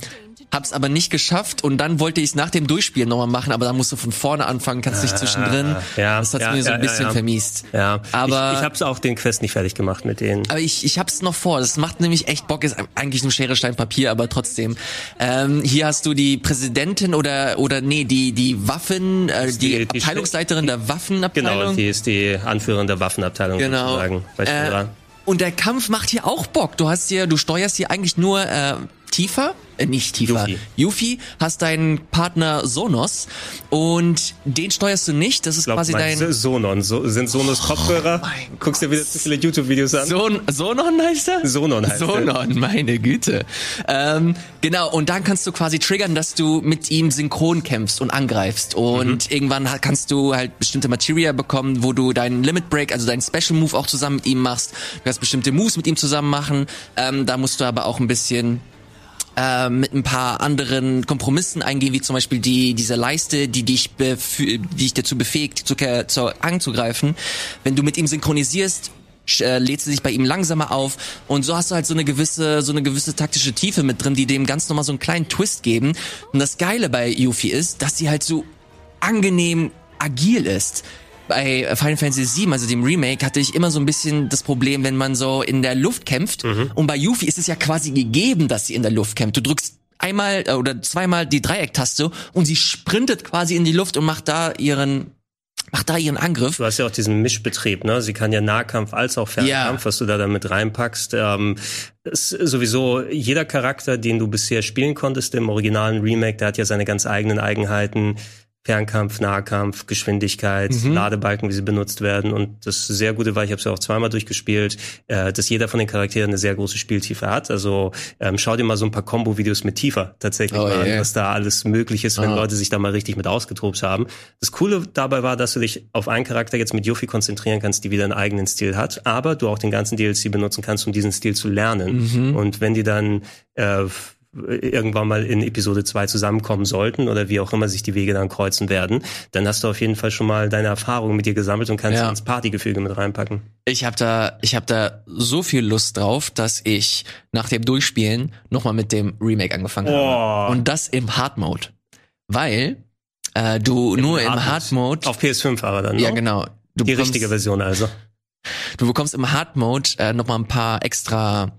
hab's aber nicht geschafft und dann wollte ich es nach dem Durchspielen nochmal machen, aber dann musst du von vorne anfangen, kannst nicht zwischendrin. Ah, ja, das hat's ja, mir so ja, ein bisschen ja, ja. vermiest. Ja, Aber- ich, ich habe auch den Quest nicht fertig gemacht mit denen. Aber ich, ich hab's noch vor. Das macht nämlich echt Bock. Ist eigentlich nur Schere, Stein, Papier, aber trotzdem. Ähm, hier hast du die Präsidentin oder oder nee, die die Waffen, äh, die, die- Abteilungsleiterin der Genau, Waffenabteilung. die ist die Anführerin der Waffenabteilung Genau. sozusagen bei Shura. Äh, und der Kampf macht hier auch Bock. Du hast hier, du steuerst hier eigentlich nur äh, Tifa, äh, nicht Tifa. Yuffie. Yuffie, hast deinen Partner Sonos und den steuerst du nicht. Das ist glaub, quasi dein Oh Sonon. So, sind Sonos Kopfhörer? mein Guckst dir wieder zu viele YouTube-Videos an? Son Sonon heißt er? Sonon heißt er. Sonon, meine Güte. Ähm, genau, und dann kannst du quasi triggern, dass du mit ihm synchron kämpfst und angreifst. Und Mhm. irgendwann kannst du halt bestimmte Materia bekommen, wo du deinen Limit Break, also deinen Special Move auch zusammen mit ihm machst. Du kannst bestimmte Moves mit ihm zusammen machen. Ähm, da musst du aber auch ein bisschen äh, mit ein paar anderen Kompromissen eingehen, wie zum Beispiel die diese Leiste, die dich die dich dazu befähigt, zu, zu anzugreifen. Wenn du mit ihm synchronisierst, äh, lädt sie sich bei ihm langsamer auf und so hast du halt so eine gewisse so eine gewisse taktische Tiefe mit drin, die dem ganz nochmal so einen kleinen Twist geben. Und das Geile bei Yuffie ist, dass sie halt so angenehm agil ist. Bei Final Fantasy VII, also dem Remake, hatte ich immer so ein bisschen das Problem, wenn man so in der Luft kämpft. Und bei Yuffie ist es ja quasi gegeben, dass sie in der Luft kämpft. Du drückst einmal äh, oder zweimal die Dreiecktaste und sie sprintet quasi in die Luft und macht da ihren macht da ihren Angriff. Du hast ja auch diesen Mischbetrieb, ne? Sie kann ja Nahkampf als auch Fernkampf, Ja. was du da dann mit reinpackst. Ähm, ist sowieso jeder Charakter, den du bisher spielen konntest im originalen Remake, der hat ja seine ganz eigenen Eigenheiten. Fernkampf, Nahkampf, Geschwindigkeit, Ladebalken, wie sie benutzt werden. Und das sehr Gute war, ich habe es ja auch zweimal durchgespielt, äh, dass jeder von den Charakteren eine sehr große Spieltiefe hat. Also ähm, schau dir mal so ein paar Combo-Videos mit Tifa tatsächlich Oh, mal an, yeah. was da alles möglich ist, wenn Ah. Leute sich da mal richtig mit ausgetobt haben. Das Coole dabei war, dass du dich auf einen Charakter jetzt mit Yuffie konzentrieren kannst, die wieder einen eigenen Stil hat, aber du auch den ganzen DLC benutzen kannst, um diesen Stil zu lernen. Mhm. Und wenn die dann äh, irgendwann mal in Episode 2 zusammenkommen sollten oder wie auch immer sich die Wege dann kreuzen werden, dann hast du auf jeden Fall schon mal deine Erfahrungen mit dir gesammelt und kannst Ja. ins Partygefüge mit reinpacken. Ich habe da, ich habe da so viel Lust drauf, dass ich nach dem Durchspielen nochmal mit dem Remake angefangen Oh. habe. Und das im Hard Mode, weil äh, du nur im Hard Mode, Auf PS5 aber dann, ja ne? genau, du Die bekommst, richtige Version also. du bekommst im Hard Mode äh, nochmal ein paar extra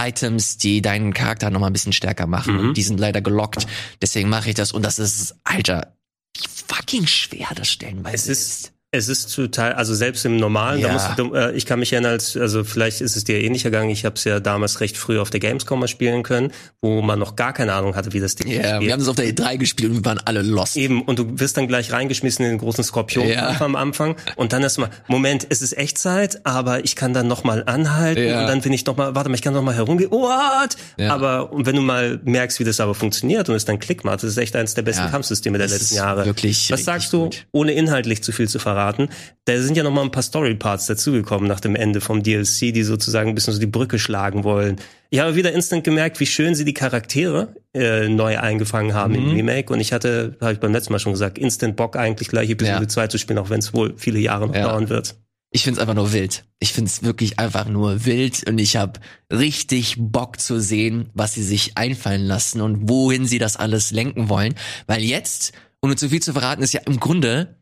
Items, die deinen Charakter nochmal ein bisschen stärker machen. Mhm. Und die sind leider gelockt. Deswegen mache ich das und das ist, Alter, wie fucking schwer das stellenweise Es ist, es ist total, also selbst im normalen, Ja. da musst du, äh, ich kann mich erinnern, als, also vielleicht ist es dir ähnlich ergangen, ich habe es ja damals recht früh auf der Gamescom mal spielen können, wo man noch gar keine Ahnung hatte, wie das Ding Ja, spielt. wir haben das auf der E3 gespielt und wir waren alle lost. Eben, und du wirst dann gleich reingeschmissen in den großen Skorpion Ja. *laughs* am Anfang. Und dann erstmal, Moment, es ist Echtzeit, aber ich kann dann nochmal anhalten Ja. und dann bin ich noch mal, warte mal, ich kann noch mal herumgehen. What? Ja. Aber und wenn du mal merkst, wie das aber funktioniert und es dann Klick macht, das ist echt eines der besten Ja. Kampfsysteme der Das letzten Jahre. wirklich Was sagst du, gut. ohne inhaltlich zu viel zu verraten? Da sind ja noch mal ein paar Story-Parts dazugekommen nach dem Ende vom DLC, die sozusagen ein bisschen so die Brücke schlagen wollen. Ich habe wieder instant gemerkt, wie schön sie die Charaktere äh, neu eingefangen haben Mhm. im Remake. Und ich hatte, habe ich beim letzten Mal schon gesagt, instant Bock eigentlich gleich Episode Ja. 2 zu spielen, auch wenn es wohl viele Jahre noch Ja. dauern wird. Ich find's einfach nur wild. Ich find's wirklich einfach nur wild und ich habe richtig Bock zu sehen, was sie sich einfallen lassen und wohin sie das alles lenken wollen. Weil jetzt, ohne zu viel zu verraten, ist ja im Grunde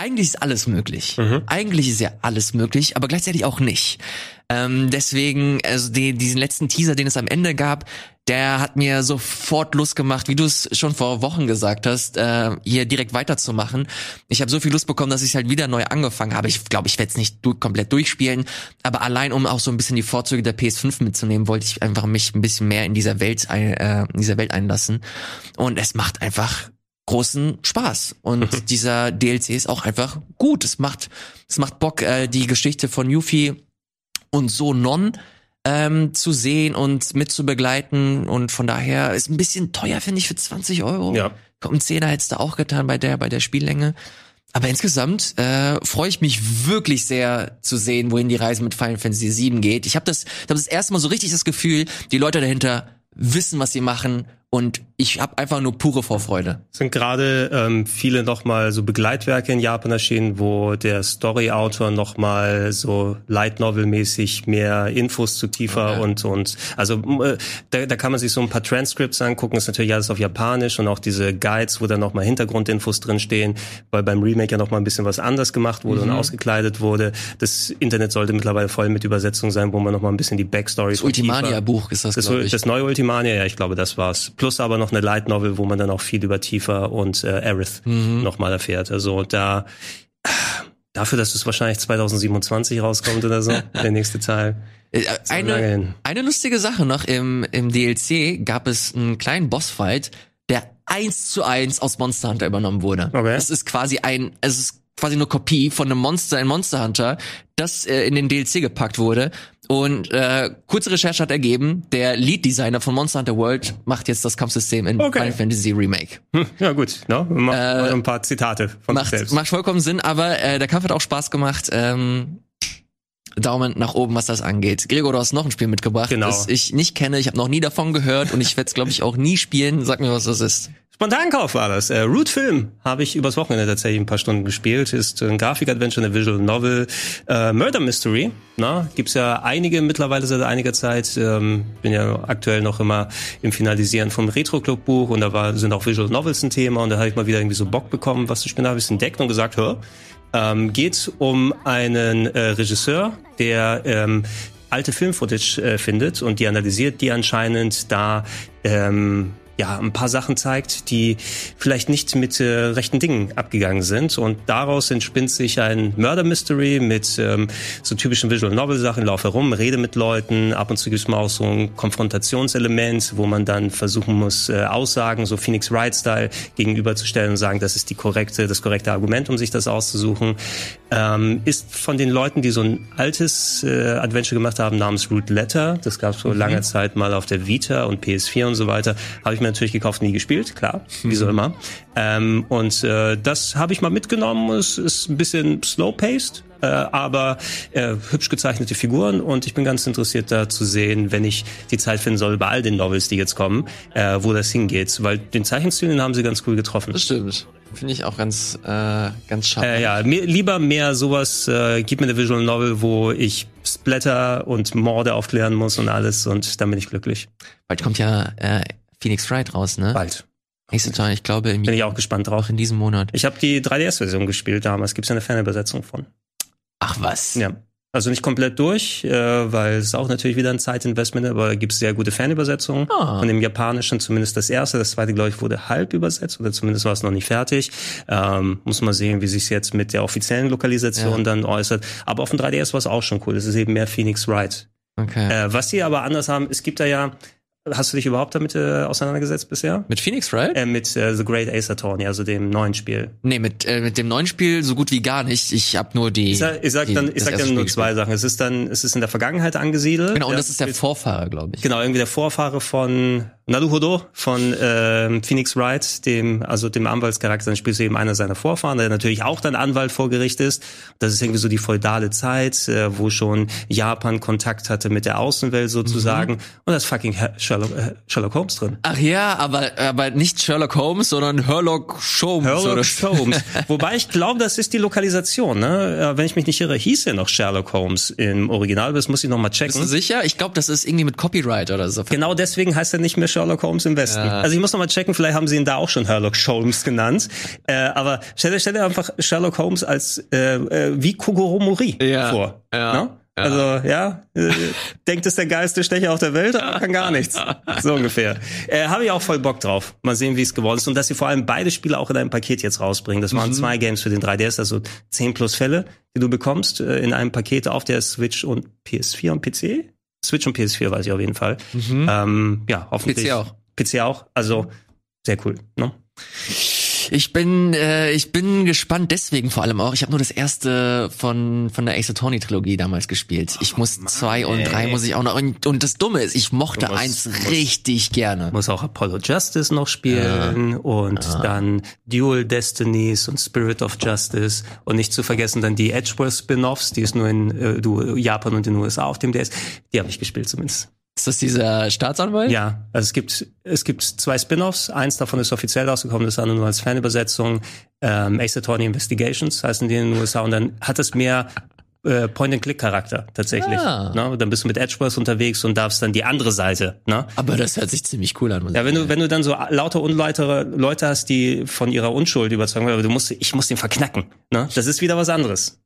eigentlich ist alles möglich. Eigentlich ist ja alles möglich, aber gleichzeitig auch nicht. Ähm, deswegen, also die, diesen letzten Teaser, den es am Ende gab, der hat mir sofort Lust gemacht, wie du es schon vor Wochen gesagt hast, äh, hier direkt weiterzumachen. Ich habe so viel Lust bekommen, dass ich halt wieder neu angefangen habe. Ich glaube, ich werde es nicht du komplett durchspielen, aber allein um auch so ein bisschen die Vorzüge der PS5 mitzunehmen, wollte ich einfach mich ein bisschen mehr in dieser Welt, ein, äh, in dieser Welt einlassen. Und es macht einfach großen Spaß. Und dieser DLC ist auch einfach gut. Es macht, es macht Bock, äh, die Geschichte von Yuffie und so Non ähm, zu sehen und mit zu begleiten. Und von daher ist ein bisschen teuer, finde ich, für 20 Euro. Ja. Kommt ein Zehner hättest du auch getan bei der, bei der Spiellänge. Aber insgesamt äh, freue ich mich wirklich sehr zu sehen, wohin die Reise mit Final Fantasy VII geht. Ich habe das, ich hab das erste Mal so richtig das Gefühl, die Leute dahinter wissen, was sie machen und ich habe einfach nur pure Vorfreude. Es sind gerade ähm, viele nochmal so Begleitwerke in Japan erschienen, wo der Story-Autor nochmal so Light Novel-mäßig mehr Infos zu tiefer Okay. und und also äh, da, da kann man sich so ein paar Transcripts angucken. ist natürlich alles auf Japanisch und auch diese Guides, wo dann nochmal Hintergrundinfos drin stehen, weil beim Remake ja nochmal ein bisschen was anders gemacht wurde Mhm. und ausgekleidet wurde. Das Internet sollte mittlerweile voll mit Übersetzung sein, wo man nochmal ein bisschen die Backstory Das Ultimania-Buch ist das, das, glaube ich. das neue Ultimania, ja, ich glaube, das war's. Plus aber noch eine Light Novel, wo man dann auch viel über Tifa und äh, Aerith Mhm. nochmal erfährt. Also da dafür, dass es wahrscheinlich 2027 rauskommt oder so, *laughs* der nächste Teil. Äh, eine, eine lustige Sache noch, im, im DLC gab es einen kleinen Bossfight, der eins zu eins aus Monster Hunter übernommen wurde. Okay. Es ist quasi ein, es ist quasi eine Kopie von einem Monster in Monster Hunter, das äh, in den DLC gepackt wurde. Und äh, kurze Recherche hat ergeben, der Lead-Designer von Monster Hunter World macht jetzt das Kampfsystem in Okay. Final Fantasy Remake. Hm, ja gut, ne? Mach Äh, ein paar Zitate von sich Macht, selbst. macht vollkommen Sinn, aber äh, der Kampf hat auch Spaß gemacht. Ähm, Daumen nach oben, was das angeht. Gregor, du hast noch ein Spiel mitgebracht, Genau. das ich nicht kenne. Ich habe noch nie davon gehört und ich werde es, glaube ich, auch nie spielen. Sag mir, was das ist. Spontankauf war das. Äh, Root Film habe ich übers Wochenende tatsächlich ein paar Stunden gespielt. Ist ein Grafik-Adventure, eine Visual Novel. Äh, Murder Mystery. Na, gibt's ja einige mittlerweile seit einiger Zeit. Ähm, bin ja aktuell noch immer im Finalisieren vom Retro-Club-Buch und da war, sind auch Visual Novels ein Thema und da habe ich mal wieder irgendwie so Bock bekommen, was zu spielen. Da habe ich entdeckt und gesagt, hör, ähm, geht um einen äh, Regisseur, der ähm, alte Filmfootage äh, findet und die analysiert, die anscheinend da ähm, ja ein paar Sachen zeigt, die vielleicht nicht mit äh, rechten Dingen abgegangen sind. Und daraus entspinnt sich ein Murder Mystery mit ähm, so typischen Visual Novel Sachen, lauf herum, rede mit Leuten, ab und zu gibt's mal auch so ein Konfrontationselement, wo man dann versuchen muss äh, Aussagen so Phoenix Wright Style gegenüberzustellen und sagen, das ist die korrekte das korrekte Argument, um sich das auszusuchen. Ähm, ist von den Leuten, die so ein altes äh, Adventure gemacht haben namens Root Letter, das gab es vor langer Zeit mal auf der Vita und PS4 und so weiter, habe ich mir natürlich gekauft, nie gespielt, klar, wie so immer. Ähm, und äh, das habe ich mal mitgenommen. Es ist ein bisschen slow-paced, äh, aber äh, hübsch gezeichnete Figuren und ich bin ganz interessiert da zu sehen, wenn ich die Zeit finden soll bei all den Novels, die jetzt kommen, äh, wo das hingeht, weil den Zeichenstil, den haben sie ganz cool getroffen. stimmt. Finde ich auch ganz, äh, ganz scharf. Äh, ja, mir, lieber mehr sowas, äh, gib mir eine Visual Novel, wo ich Splatter und Morde aufklären muss und alles und dann bin ich glücklich. Bald kommt ja äh, Phoenix Wright raus, ne? Bald. Nächste Teil, ich glaube, im Bin ich auch gespannt drauf. in diesem Monat. Ich habe die 3DS-Version gespielt damals, gibt's ja eine Fanübersetzung von. Ach was. Ja. Also nicht komplett durch, äh, weil es auch natürlich wieder ein Zeitinvestment, aber da gibt's sehr gute Fanübersetzungen. Ah. Von dem Japanischen zumindest das erste, das zweite, glaube ich, wurde halb übersetzt oder zumindest war es noch nicht fertig. Ähm, muss man sehen, wie sich jetzt mit der offiziellen Lokalisation Ja. dann äußert. Aber auf dem 3DS war es auch schon cool. Es ist eben mehr Phoenix Wright. Okay. Äh, was sie aber anders haben, es gibt da ja, hast du dich überhaupt damit äh, auseinandergesetzt bisher? mit Phoenix Wright? Äh, mit äh, The Great Ace Attorney, also dem neuen Spiel. nee, mit, äh, mit dem neuen Spiel so gut wie gar nicht. Ich habe nur die. Ich sag, ich sag die, dann, das ich sag dann nur zwei gespielt. Sachen. Es ist dann, es ist in der Vergangenheit angesiedelt. Genau, und Ja, das ist der Vorfahrer, glaube ich. Genau, irgendwie der Vorfahre von Naruhodo, von ähm, Phoenix Wright, dem, also dem Anwaltscharakter, dann spielst du eben einer seiner Vorfahren, der natürlich auch dann Anwalt vor Gericht ist. Das ist irgendwie so die feudale Zeit, äh, wo schon Japan Kontakt hatte mit der Außenwelt sozusagen. Und das ist fucking Sherlock, äh, Sherlock Holmes drin. Ach ja, aber, aber nicht Sherlock Holmes, sondern Herlock Holmes. Sherlock oder- Holmes. *laughs* Wobei ich glaube, das ist die Lokalisation. Ne? Wenn ich mich nicht irre, hieß er noch Sherlock Holmes im Original. Das muss ich noch mal Bist du checken. sicher? Ich glaube, das ist irgendwie mit Copyright oder so. Genau deswegen heißt er nicht mehr Sherlock Holmes im Westen. Ja. Also ich muss noch mal checken, vielleicht haben sie ihn da auch schon Sherlock Holmes genannt. Äh, aber stell dir, stell dir einfach Sherlock Holmes als äh, äh, wie Kogoro Mori Ja. vor. Ja. Ne? Ja. Also ja, äh, denkt es der geilste Stecher auf der Welt, aber kann gar nichts. *laughs* So ungefähr. Äh, Habe ich auch voll Bock drauf. Mal sehen, wie es geworden ist und dass sie vor allem beide Spiele auch in einem Paket jetzt rausbringen. Das Mhm. waren zwei Games für den 3DS, also 10 plus Fälle, die du bekommst äh, in einem Paket auf der Switch und PS4 und PC. Switch und PS4 weiß ich auf jeden Fall. Ähm, ja, hoffentlich. PC auch. PC auch. Also sehr cool. Ne? Ich bin, äh, ich bin gespannt deswegen vor allem auch. Ich habe nur das erste von von der Ace Attorney Trilogie damals gespielt. Ich muss zwei und drei muss ich auch noch. Und, und das Dumme ist, ich mochte musst- eins musst- richtig gerne. Muss auch Apollo Justice noch spielen und dann Dual Destinies und Spirit of Justice und nicht zu vergessen dann die Edgeworth Spin-offs, die ist nur in äh, du, Japan und den USA auf dem DS. Die habe ich gespielt zumindest. Ist das dieser Staatsanwalt? Ja, also es gibt es gibt zwei Spin-offs. Eins davon ist offiziell rausgekommen, das andere nur als Fanübersetzung. Ähm, Ace Attorney Investigations heißen die in den USA und dann hat es mehr äh, Point-and-Click-Charakter tatsächlich. Ah. Ne? Dann bist du mit Edgeworth unterwegs und darfst dann die andere Seite. Ne? Aber das hört sich ziemlich cool an. Ja, wenn du, wenn du dann so lauter unleitere Leute hast, die von ihrer Unschuld überzeugen, aber du musst, ich muss den verknacken. Ne? Das ist wieder was anderes.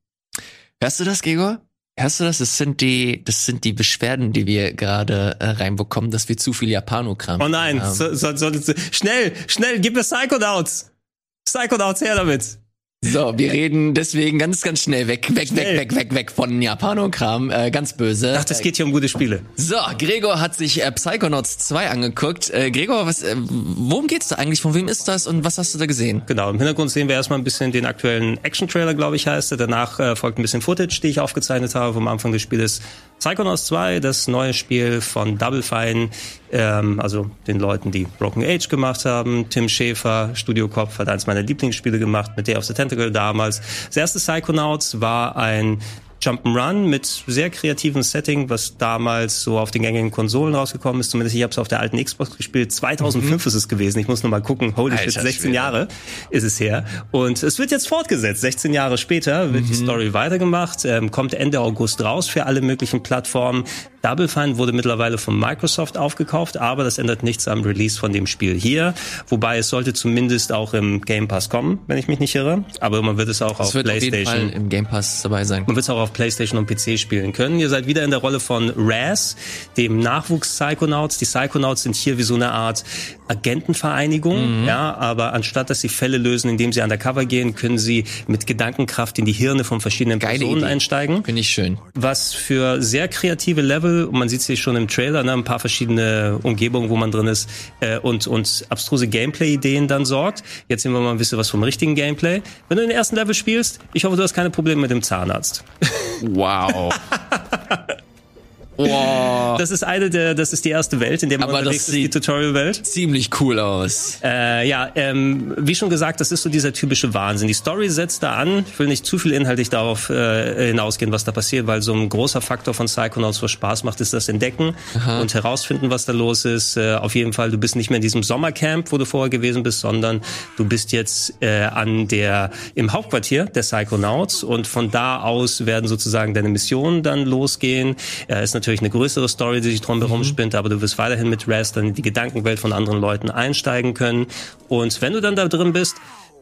Hörst du das, Gregor? Hörst du das? Das sind die, das sind die Beschwerden, die wir gerade äh, reinbekommen, dass wir zu viel Japanokram. Oh nein, haben. so, so, so, so, schnell, schnell, gib mir Psychonauts. Psychonauts her damit. So, wir reden deswegen ganz, ganz schnell weg, weg, Schnell. weg, weg, weg, weg von Japanokram. Äh, ganz böse. Ach, das geht hier um gute Spiele. So, Gregor hat sich äh, Psychonauts 2 angeguckt. Äh, Gregor, was, äh, worum geht's da eigentlich? Von wem ist das und was hast du da gesehen? Genau, im Hintergrund sehen wir erstmal ein bisschen den aktuellen Action-Trailer, glaube ich, heißt er. Danach äh, folgt ein bisschen Footage, die ich aufgezeichnet habe vom Anfang des Spieles. Psychonauts 2, das neue Spiel von Double Fine, ähm, also den Leuten, die Broken Age gemacht haben. Tim Schäfer, Studiokopf, hat eins meiner Lieblingsspiele gemacht mit Day of the Tentacle damals. Das erste Psychonauts war ein Jump'n'Run mit sehr kreativem Setting, was damals so auf den gängigen Konsolen rausgekommen ist. Zumindest ich habe es auf der alten Xbox gespielt. 2005 ist es gewesen. Ich muss noch mal gucken. Holy shit, Alter 16 Schwede. Jahre ist es her. Und es wird jetzt fortgesetzt. 16 Jahre später wird die Story weitergemacht. Ähm, kommt Ende August raus für alle möglichen Plattformen. Double Fine wurde mittlerweile von Microsoft aufgekauft, aber das ändert nichts am Release von dem Spiel hier. Wobei es sollte zumindest auch im Game Pass kommen, wenn ich mich nicht irre. Aber man wird es auch Das auf wird auf jeden PlayStation Fall im Game Pass dabei sein. man wird es auch auf PlayStation und PC spielen können. Ihr seid wieder in der Rolle von Raz, dem Nachwuchs Psychonauts. Die Psychonauts sind hier wie so eine Art Agentenvereinigung, ja, aber anstatt dass sie Fälle lösen, indem sie undercover gehen, können sie mit Gedankenkraft in die Hirne von verschiedenen Geile Personen Idee. einsteigen Finde ich schön. was für sehr kreative Level, und man sieht es hier schon im Trailer, ne, ein paar verschiedene Umgebungen, wo man drin ist, äh, und, und abstruse Gameplay-Ideen dann sorgt. Jetzt sehen wir mal ein bisschen was vom richtigen Gameplay. Wenn du den ersten Level spielst, ich hoffe, du hast keine Probleme mit dem Zahnarzt. *laughs* Wow. *laughs* wow. Das ist eine der, das ist die erste Welt, in der man Aber unterwegs ist, die sieht- Tutorial-Welt. Ziemlich cool aus. Äh, ja, ähm, wie schon gesagt, das ist so dieser typische Wahnsinn. Die Story setzt da an. Ich will nicht zu viel inhaltlich darauf äh, hinausgehen, was da passiert, weil so ein großer Faktor von Psychonauts, was Spaß macht, ist das Entdecken und herausfinden, was da los ist. Äh, auf jeden Fall, du bist nicht mehr in diesem Sommercamp, wo du vorher gewesen bist, sondern du bist jetzt äh, an der im Hauptquartier der Psychonauts und von da aus werden sozusagen deine Missionen dann losgehen. Äh, ist natürlich eine größere Story, die sich drum herum spinnt, aber du wirst weiterhin mit Rest dann in die Gedankenwelt von anderen Leuten einsteigen können. Und wenn du dann da drin bist,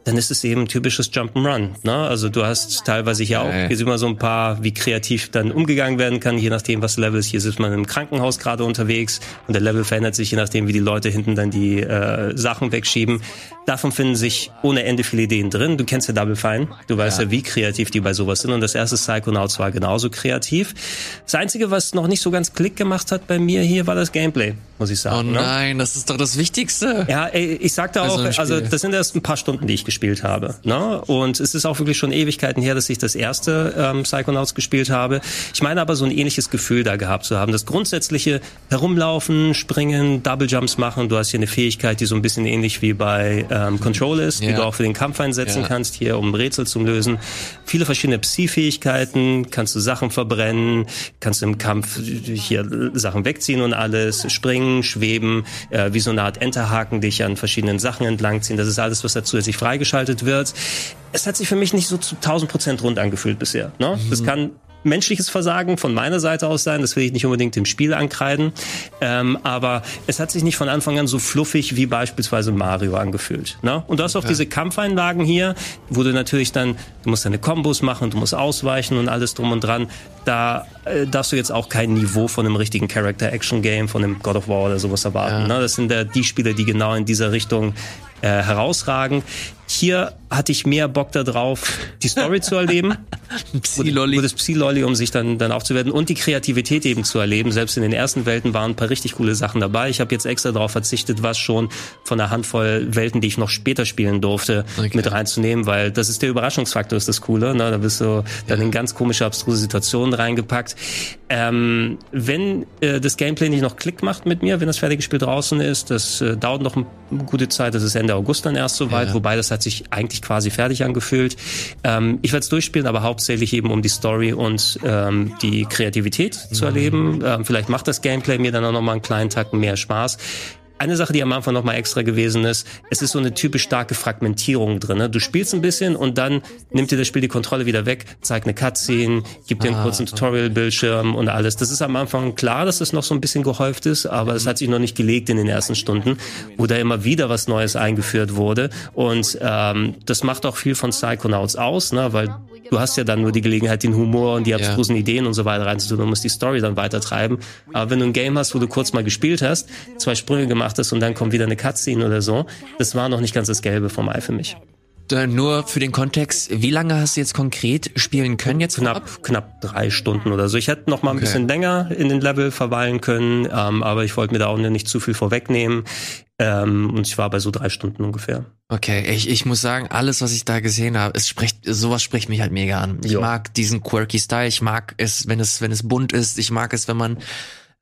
dann ist es eben typisches Jump'n'Run. Ne? Also du hast teilweise hier auch, hier sieht man so ein paar, wie kreativ dann umgegangen werden kann, je nachdem, was Level ist. Hier sitzt man im Krankenhaus gerade unterwegs und der Level verändert sich, je nachdem, wie die Leute hinten dann die äh, Sachen wegschieben. Davon finden sich ohne Ende viele Ideen drin. Du kennst ja Double Fine. Du weißt ja. wie kreativ die bei sowas sind. Und das erste Psychonauts war genauso kreativ. Das Einzige, was noch nicht so ganz Klick gemacht hat bei mir hier, war das Gameplay, muss ich Oh sagen. ne? nein, das ist doch das Wichtigste. Ja, ey, ich sagte so auch, einem also das sind erst ein paar Stunden, die ich gespielt habe. Ne? Und es ist auch wirklich schon Ewigkeiten her, dass ich das erste ähm, Psychonauts gespielt habe. Ich meine aber so ein ähnliches Gefühl da gehabt zu haben. Das grundsätzliche Herumlaufen, Springen, Double Jumps machen. Du hast hier eine Fähigkeit, die so ein bisschen ähnlich wie bei ähm, Control ist, ja. die du auch für den Kampf einsetzen ja. kannst, hier um Rätsel zu lösen. Viele verschiedene Psi-Fähigkeiten, kannst du Sachen verbrennen, kannst du im Kampf hier Sachen wegziehen und alles, springen, schweben, äh, wie so eine Art Enterhaken dich an verschiedenen Sachen entlangziehen. Das ist alles, was da zusätzlich freigeschaltet wird. Es hat sich für mich nicht so zu 1000 Prozent rund angefühlt bisher. Ne? Mhm. Das kann menschliches Versagen von meiner Seite aus sein. Das will ich nicht unbedingt dem Spiel ankreiden. Ähm, aber es hat sich nicht von Anfang an so fluffig wie beispielsweise Mario angefühlt. Ne? Und du hast auch ja. diese Kampfeinlagen hier, wo du natürlich dann, du musst deine Kombos machen, du musst ausweichen und alles drum und dran. Da äh, darfst du jetzt auch kein Niveau von einem richtigen Character-Action-Game, von einem God of War oder sowas erwarten. Ja. Ne? Das sind ja die Spiele, die genau in dieser Richtung äh, herausragen. Hier hatte ich mehr Bock darauf, die Story zu erleben. *laughs* Psi-Lolli. Das Psi-Lolli, um sich dann, dann aufzuwerten und die Kreativität eben zu erleben. Selbst in den ersten Welten waren ein paar richtig coole Sachen dabei. Ich habe jetzt extra darauf verzichtet, was schon von der Handvoll Welten, die ich noch später spielen durfte, okay. mit reinzunehmen, weil das ist der Überraschungsfaktor, ist das Coole. Ne? Da bist du dann ja. in ganz komische, abstruse Situationen reingepackt. Ähm, wenn äh, das Gameplay nicht noch Klick macht mit mir, wenn das fertige Spiel draußen ist, das äh, dauert noch eine gute Zeit, das ist Ende August dann erst soweit, ja. wobei das hat sich eigentlich quasi fertig angefühlt. Ähm, ich werde es durchspielen, aber hauptsächlich eben um die Story und ähm, die Kreativität zu erleben. Ähm, vielleicht macht das Gameplay mir dann auch noch mal einen kleinen Tacken mehr Spaß. Eine Sache, die am Anfang nochmal extra gewesen ist, es ist so eine typisch starke Fragmentierung drin. Ne? Du spielst ein bisschen und dann nimmt dir das Spiel die Kontrolle wieder weg, zeigt eine Cutscene, gibt dir einen ah, kurzen Tutorial-Bildschirm und alles. Das ist am Anfang klar, dass es noch so ein bisschen gehäuft ist, aber es hat sich noch nicht gelegt in den ersten Stunden, wo da immer wieder was Neues eingeführt wurde. Und ähm, das macht auch viel von Psychonauts aus, ne? weil du hast ja dann nur die Gelegenheit, den Humor und die abstrusen ja. Ideen und so weiter reinzutun und musst die Story dann weiter treiben. Aber wenn du ein Game hast, wo du kurz mal gespielt hast, zwei Sprünge gemacht hast und dann kommt wieder eine Cutscene oder so, das war noch nicht ganz das Gelbe vom Ei für mich. Nur für den Kontext, wie lange hast du jetzt konkret spielen können jetzt? Knapp, knapp drei Stunden oder so. Ich hätte noch mal ein okay. bisschen länger in den Level verweilen können, ähm, aber ich wollte mir da auch nicht zu viel vorwegnehmen. Ähm, und ich war bei so drei Stunden ungefähr. Okay, ich, ich muss sagen, alles, was ich da gesehen habe, es spricht, sowas spricht mich halt mega an. Ich jo. mag diesen quirky Style, ich mag es, wenn es, wenn es bunt ist, ich mag es, wenn man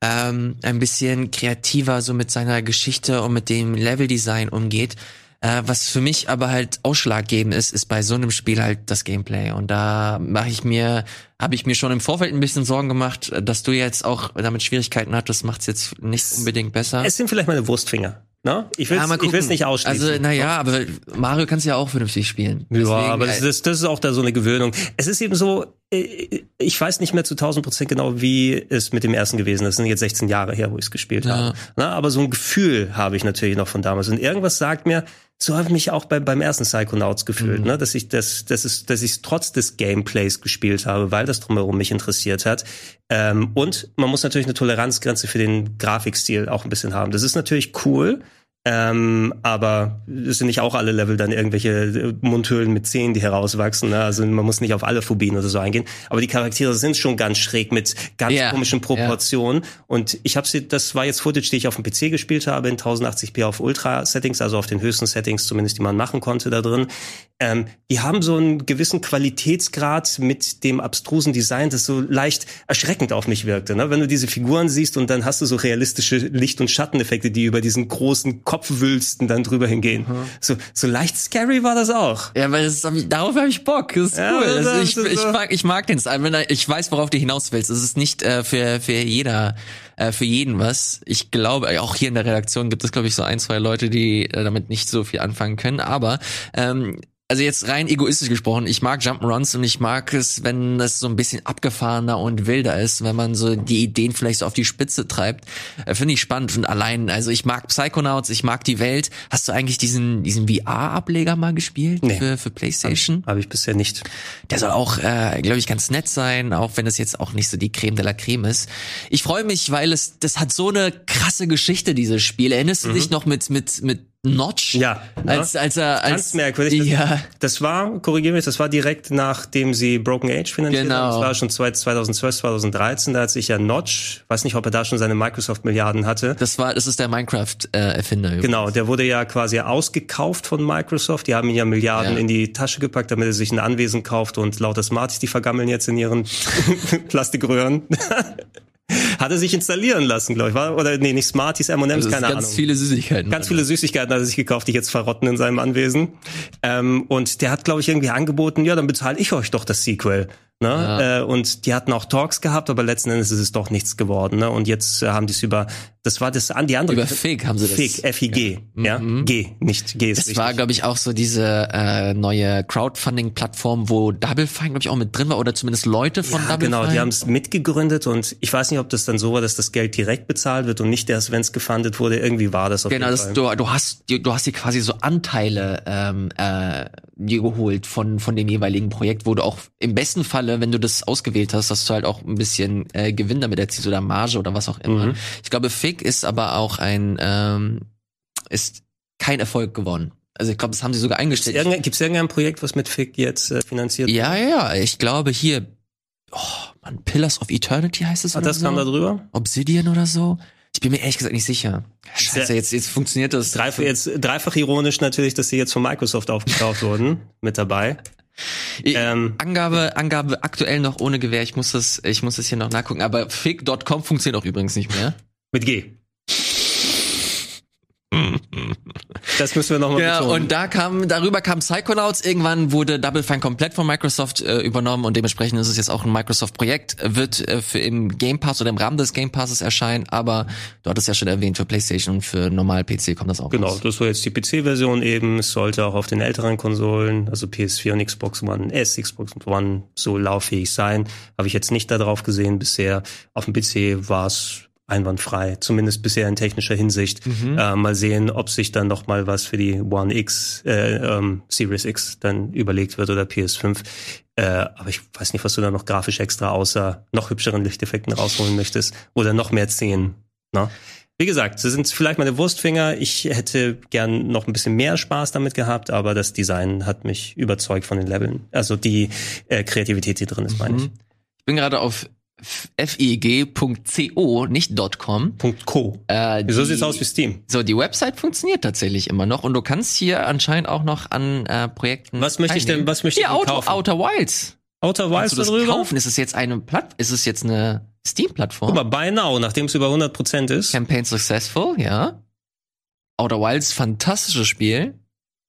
ähm, ein bisschen kreativer so mit seiner Geschichte und mit dem Leveldesign umgeht. Äh, was für mich aber halt ausschlaggebend ist, ist bei so einem Spiel halt das Gameplay. Und da mache ich mir, habe ich mir schon im Vorfeld ein bisschen Sorgen gemacht, dass du jetzt auch damit Schwierigkeiten hattest, macht es jetzt nicht unbedingt besser. Es sind vielleicht meine Wurstfinger. No? Ich will es ja, nicht ausschließen. Also, naja, aber Mario kannst ja auch vernünftig spielen. Ja, Deswegen, aber das, das, das ist auch da so eine Gewöhnung. Es ist eben so, ich weiß nicht mehr zu 1000 Prozent genau, wie es mit dem ersten gewesen ist. Das sind jetzt 16 Jahre her, wo ich es gespielt ja. habe. Na, aber so ein Gefühl habe ich natürlich noch von damals. Und irgendwas sagt mir, so habe ich mich auch bei, beim ersten Psychonauts gefühlt, mhm. ne? dass ich das, das ist, dass ich trotz des Gameplays gespielt habe, weil das drumherum mich interessiert hat. Ähm, und man muss natürlich eine Toleranzgrenze für den Grafikstil auch ein bisschen haben. Das ist natürlich cool. Ähm, aber es sind nicht auch alle Level dann irgendwelche äh, Mundhöhlen mit Zähnen, die herauswachsen. Ne? Also man muss nicht auf alle Phobien oder so eingehen. Aber die Charaktere sind schon ganz schräg mit ganz yeah, komischen Proportionen. Yeah. Und ich habe sie, das war jetzt Footage, die ich auf dem PC gespielt habe, in 1080p auf Ultra-Settings, also auf den höchsten Settings zumindest, die man machen konnte da drin. Ähm, die haben so einen gewissen Qualitätsgrad mit dem abstrusen Design, das so leicht erschreckend auf mich wirkte. Ne? Wenn du diese Figuren siehst und dann hast du so realistische Licht- und Schatteneffekte, die über diesen großen Kopfwülsten dann drüber hingehen. Mhm. So, so leicht scary war das auch. Ja, weil das, darauf habe ich Bock. Das ist ja, cool. Das, also ich, ich, mag, ich mag den Style. Ich weiß, worauf du hinaus willst. Es ist nicht äh, für, für jeder äh, für jeden was. Ich glaube, auch hier in der Redaktion gibt es, glaube ich, so ein, zwei Leute, die äh, damit nicht so viel anfangen können. Aber ähm, also jetzt rein egoistisch gesprochen, ich mag Jump'n'Runs und ich mag es, wenn das so ein bisschen abgefahrener und wilder ist, wenn man so die Ideen vielleicht so auf die Spitze treibt. Äh, Finde ich spannend und allein, also ich mag Psychonauts, ich mag die Welt. Hast du eigentlich diesen, diesen VR-Ableger mal gespielt nee. für, für Playstation? Habe hab ich bisher nicht. Der soll auch, äh, glaube ich, ganz nett sein, auch wenn es jetzt auch nicht so die Creme de la Creme ist. Ich freue mich, weil es, das hat so eine krasse Geschichte, dieses Spiel. Erinnerst du mhm. dich noch mit, mit, mit Notch. Ja, Als, als er, als, Ganz merkwürdig. Das, Ja, das war, korrigiere mich, das war direkt nachdem sie Broken Age finanziert Genau. haben. Das war schon 2012, 2013. Da hat sich ja Notch, weiß nicht, ob er da schon seine Microsoft-Milliarden hatte. das war, das ist der Minecraft-Erfinder. Genau, der wurde ja quasi ausgekauft von Microsoft. Die haben ihm ja Milliarden Ja. in die Tasche gepackt, damit er sich ein Anwesen kauft und lauter Smarties, die vergammeln jetzt in ihren *laughs* Plastikröhren. *laughs* Hat er sich installieren lassen, glaube ich. War, oder nee, nicht Smarties, M&M's, ist keine ganz Ahnung. viele Süßigkeiten. Ganz viele Süßigkeiten hat er sich gekauft, die jetzt verrotten in seinem Anwesen. Ähm, und der hat, glaube ich, irgendwie angeboten, ja, dann bezahle ich euch doch das Sequel. Ne? Ja. Äh, und die hatten auch Talks gehabt, aber letzten Endes ist es doch nichts geworden. Ne? Und jetzt äh, haben die es über, das war das an die andere. Über Fig haben sie das. Fig, F-I-G, ja, Mhm. G, nicht G ist Das richtig. war, glaube ich, auch so diese äh, neue Crowdfunding-Plattform, wo Double Fine, glaube ich, auch mit drin war oder zumindest Leute von ja, Double genau, Fine. die haben es mitgegründet und ich weiß nicht, ob das dann so war, dass das Geld direkt bezahlt wird und nicht erst, wenn es gefundet wurde. Irgendwie war das auf Genau, jeden Fall. du, du hast du, du hast dir quasi so Anteile ähm, äh, dir geholt von von dem jeweiligen Projekt, wo du auch im besten Falle, wenn du das ausgewählt hast, dass du halt auch ein bisschen äh, Gewinn damit erzielst oder Marge oder was auch immer. Mhm. Ich glaube, Fig ist aber auch ein ähm, ist kein Erfolg geworden. Also ich glaube, das haben sie sogar eingestellt. irgendein, gibt's irgendein Projekt, was mit Fig jetzt äh, finanziert wird? Ja, ja. Ich glaube hier, oh man, Pillars of Eternity heißt es Ah, das so? kam da drüber? Obsidian oder so. Ich bin mir ehrlich gesagt nicht sicher. Scheiße, jetzt, jetzt funktioniert das. Dreifach, jetzt, dreifach ironisch natürlich, dass sie jetzt von Microsoft aufgekauft *laughs* wurden, mit dabei. Ähm, Angabe, Angabe aktuell noch ohne Gewähr. Ich muss das, ich muss das hier noch nachgucken. Aber fig.com funktioniert auch übrigens nicht mehr. mit G. Das müssen wir nochmal Ja, betonen. und da kam, darüber kam Psychonauts. Irgendwann wurde Double Fine komplett von Microsoft äh, übernommen und dementsprechend ist es jetzt auch ein Microsoft-Projekt. Wird äh, für im Game Pass oder im Rahmen des Game Passes erscheinen, aber du hattest ja schon erwähnt, für PlayStation und für normal PC kommt das auch Genau, raus. das war jetzt die PC-Version eben. Es sollte auch auf den älteren Konsolen, also PS4 und Xbox One S, Xbox One, so lauffähig sein. Habe ich jetzt nicht darauf gesehen bisher. Auf dem PC war es einwandfrei, zumindest bisher in technischer Hinsicht. Mhm. Äh, mal sehen, ob sich dann noch mal was für die One X, äh, ähm, Series X dann überlegt wird oder PS5. Äh, aber ich weiß nicht, was du da noch grafisch extra außer noch hübscheren Lichteffekten rausholen möchtest oder noch mehr Szenen. Ne? Wie gesagt, das sind vielleicht meine Wurstfinger. Ich hätte gern noch ein bisschen mehr Spaß damit gehabt, aber das Design hat mich überzeugt von den Leveln. Also die äh, Kreativität, die drin ist, meine ich. Mhm. Ich bin gerade auf feg.co, nicht .com. Co. Äh, die- sieht's aus wie Steam? So, die Website funktioniert tatsächlich immer noch und du kannst hier anscheinend auch noch an äh, Projekten. Was möchte ich denn- was möchte ich denn Outer, kaufen? Outer Wilds. Outer Wilds Kannst du das kaufen? Ist es jetzt eine Platt? Ist es jetzt eine Steam-Plattform? Guck mal, Buy Now, nachdem es über 100% ist. Campaign successful, ja. Outer Wilds, fantastisches Spiel.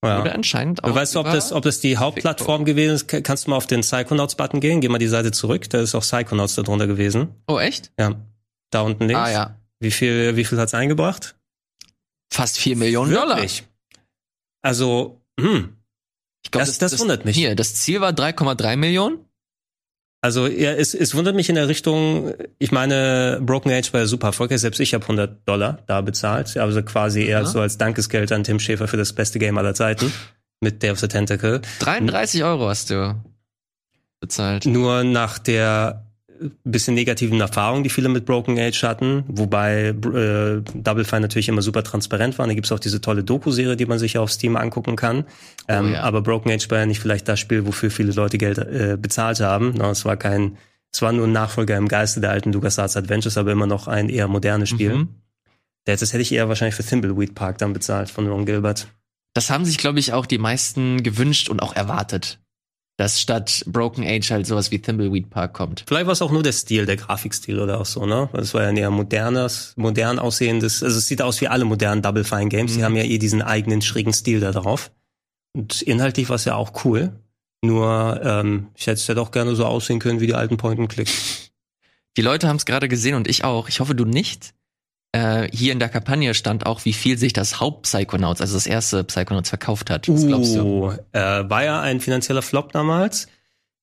Oder Ja. anscheinend auch. Weißt du, ob das, ob das die Hauptplattform gewesen ist? Ka- Kannst du mal auf den Psychonauts-Button gehen? Geh mal die Seite zurück. Da ist auch Psychonauts da drunter gewesen. Oh, echt? Ja. Da unten links. Ah, ja. Wie viel, wie viel hat's eingebracht? Fast 4 Millionen Dollar. Wirklich? Also, hm. Ich glaub, Das- das wundert mich. Hier, das Ziel war 3,3 Millionen. Also ja, es, es wundert mich in der Richtung, ich meine, Broken Age war ja super erfolgreich, selbst ich habe 100 Dollar da bezahlt, also quasi eher Ja. so als Dankesgeld an Tim Schäfer für das beste Game aller Zeiten mit Day of the Tentacle. 33 Euro hast du bezahlt. Nur nach der bisschen negativen Erfahrung, die viele mit Broken Age hatten, wobei äh, Double Fine natürlich immer super transparent war. Da gibt's auch diese tolle Doku-Serie, die man sich auf Steam angucken kann. Ähm, Oh ja. Aber Broken Age war ja nicht vielleicht das Spiel, wofür viele Leute Geld äh, bezahlt haben. No, es war kein, es war nur ein Nachfolger im Geiste der alten LucasArts Adventures, aber immer noch ein eher modernes Spiel. Mhm. Das hätte ich eher wahrscheinlich für Thimbleweed Park dann bezahlt von Ron Gilbert. Das haben sich, glaube ich, auch die meisten gewünscht und auch erwartet. Dass statt Broken Age halt sowas wie Thimbleweed Park kommt. Vielleicht war es auch nur der Stil, der Grafikstil oder auch so, ne? Das war ja ein eher modernes, modern aussehendes, also es sieht aus wie alle modernen Double Fine Games. Die Mhm. haben ja eh diesen eigenen schrägen Stil da drauf. Und inhaltlich war es ja auch cool. Nur, ähm, ich hätte es ja doch gerne so aussehen können wie die alten Point-and-Click. Die Leute haben es gerade gesehen und ich auch. Ich hoffe, du nicht. Äh, hier in der Kampagne stand auch, wie viel sich das Haupt-Psychonauts, also das erste Psychonauts, verkauft hat. Was glaubst du? Uh, äh, war ja ein finanzieller Flop damals.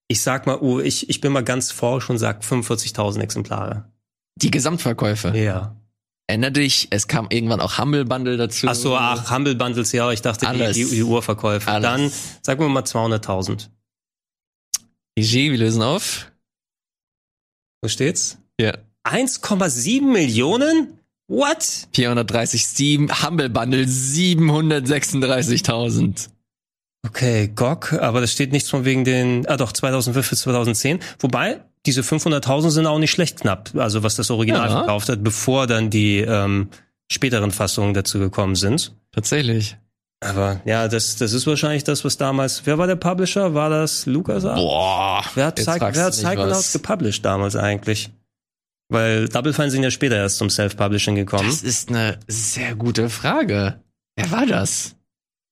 Ich sag mal, uh, ich, ich bin mal ganz forsch und sag 45.000 Exemplare. Die Gesamtverkäufe. Ja. Erinner dich, es kam irgendwann auch Humble Bundle dazu. Ach so, ach, Humble Bundles, ja, ich dachte, die, Alles. die, die Urverkäufe. Alles. Dann sagen wir mal 200.000. GG, wir lösen auf. Wo steht's? Ja. 1,7 Millionen? What? 430 Steam, Humble Bundle 736.000. Okay, GOG, aber das steht nichts von wegen den, ah doch, 2005 bis 2010. Wobei, diese 500.000 sind auch nicht schlecht knapp, also was das Original Ja. verkauft hat, bevor dann die ähm, späteren Fassungen dazu gekommen sind. Tatsächlich. Aber ja, das, das ist wahrscheinlich das, was damals, wer war der Publisher? War das LucasArts? Boah. Wer hat, fragst wer hat Psychonauts gepublished damals eigentlich? Weil Double Fine sind ja später erst zum Self-Publishing gekommen. Das ist eine sehr gute Frage. Wer war das?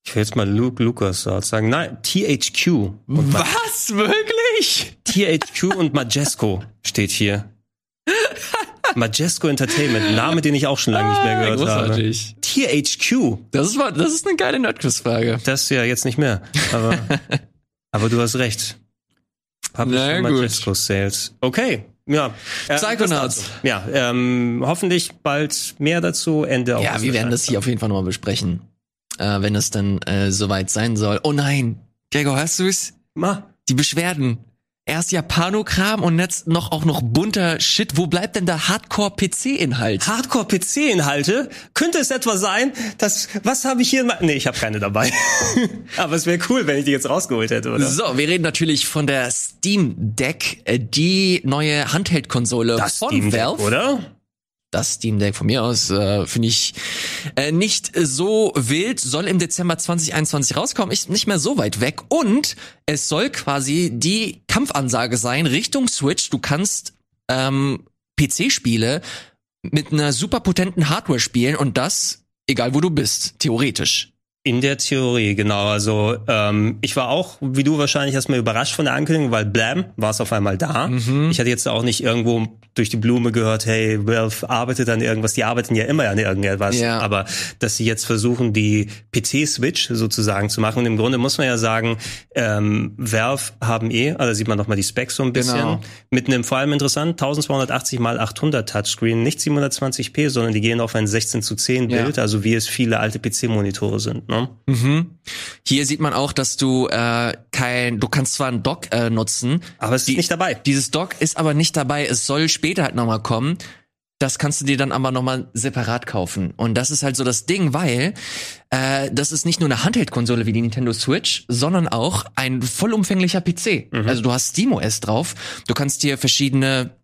Ich will jetzt mal Luke LucasArts sagen. Nein, THQ. Und Ma Was? Wirklich? THQ und Majesco steht hier. *laughs* Majesco Entertainment, Name, den ich auch schon lange nicht mehr gehört habe. Ah, Großartig. THQ, Das ist, das ist eine geile Nerdquiz-Frage. das ja jetzt nicht mehr. Aber, *laughs* aber du hast recht. Publisher. Majesco Sales. Okay. Ja. Äh, Psychonauts. Ja, ähm, hoffentlich bald mehr dazu. Ende Ja, August wir werden das hier auf jeden Fall nochmal besprechen. Äh, wenn es dann äh, soweit sein soll. Oh nein. Gregor, hörst du's? Ma, Die Beschwerden. Erst Japanokram und jetzt noch auch noch bunter Shit. Wo bleibt denn der Hardcore-PC-Inhalt? Hardcore-PC-Inhalte? Könnte es etwa sein, dass, was habe ich hier in nee, ich habe keine dabei. *laughs* Aber es wäre cool, wenn ich die jetzt rausgeholt hätte, oder? So, wir reden natürlich von der Steam Deck, äh, die neue Handheld-Konsole von Steam Deck, Valve. oder? Das Steam Deck von mir aus äh, finde ich äh, nicht so wild, soll im Dezember 2021 rauskommen, ist nicht mehr so weit weg und es soll quasi die Kampfansage sein Richtung Switch. Du kannst ähm, PC-Spiele mit einer super potenten Hardware spielen und das egal wo du bist, theoretisch. In der Theorie, genau. Also ähm, ich war auch, wie du wahrscheinlich, erstmal überrascht von der Ankündigung, weil Blam war es auf einmal da. Mhm. Ich hatte jetzt auch nicht irgendwo durch die Blume gehört, hey, Valve arbeitet an irgendwas. Die arbeiten ja immer an irgendetwas. Ja. Aber dass sie jetzt versuchen, die PC-Switch sozusagen zu machen. Und im Grunde muss man ja sagen, ähm, Valve haben eh, also sieht man noch mal die Specs so ein bisschen, Genau. mit einem vor allem interessant 1280 mal 800 Touchscreen, nicht 720p, sondern die gehen auf ein 16 zu 10 Ja. Bild, also wie es viele alte PC-Monitore sind. Ne? Mhm. Hier sieht man auch, dass du äh, kein, du kannst zwar einen Dock äh, nutzen, Aber es ist Die- nicht dabei. Dieses Dock ist aber nicht dabei. Es soll später halt nochmal kommen. Das kannst du dir dann aber nochmal separat kaufen. Und das ist halt so das Ding, weil äh, das ist nicht nur eine Handheld-Konsole wie die Nintendo Switch, sondern auch ein vollumfänglicher PC. Also du hast SteamOS drauf. Du kannst dir verschiedene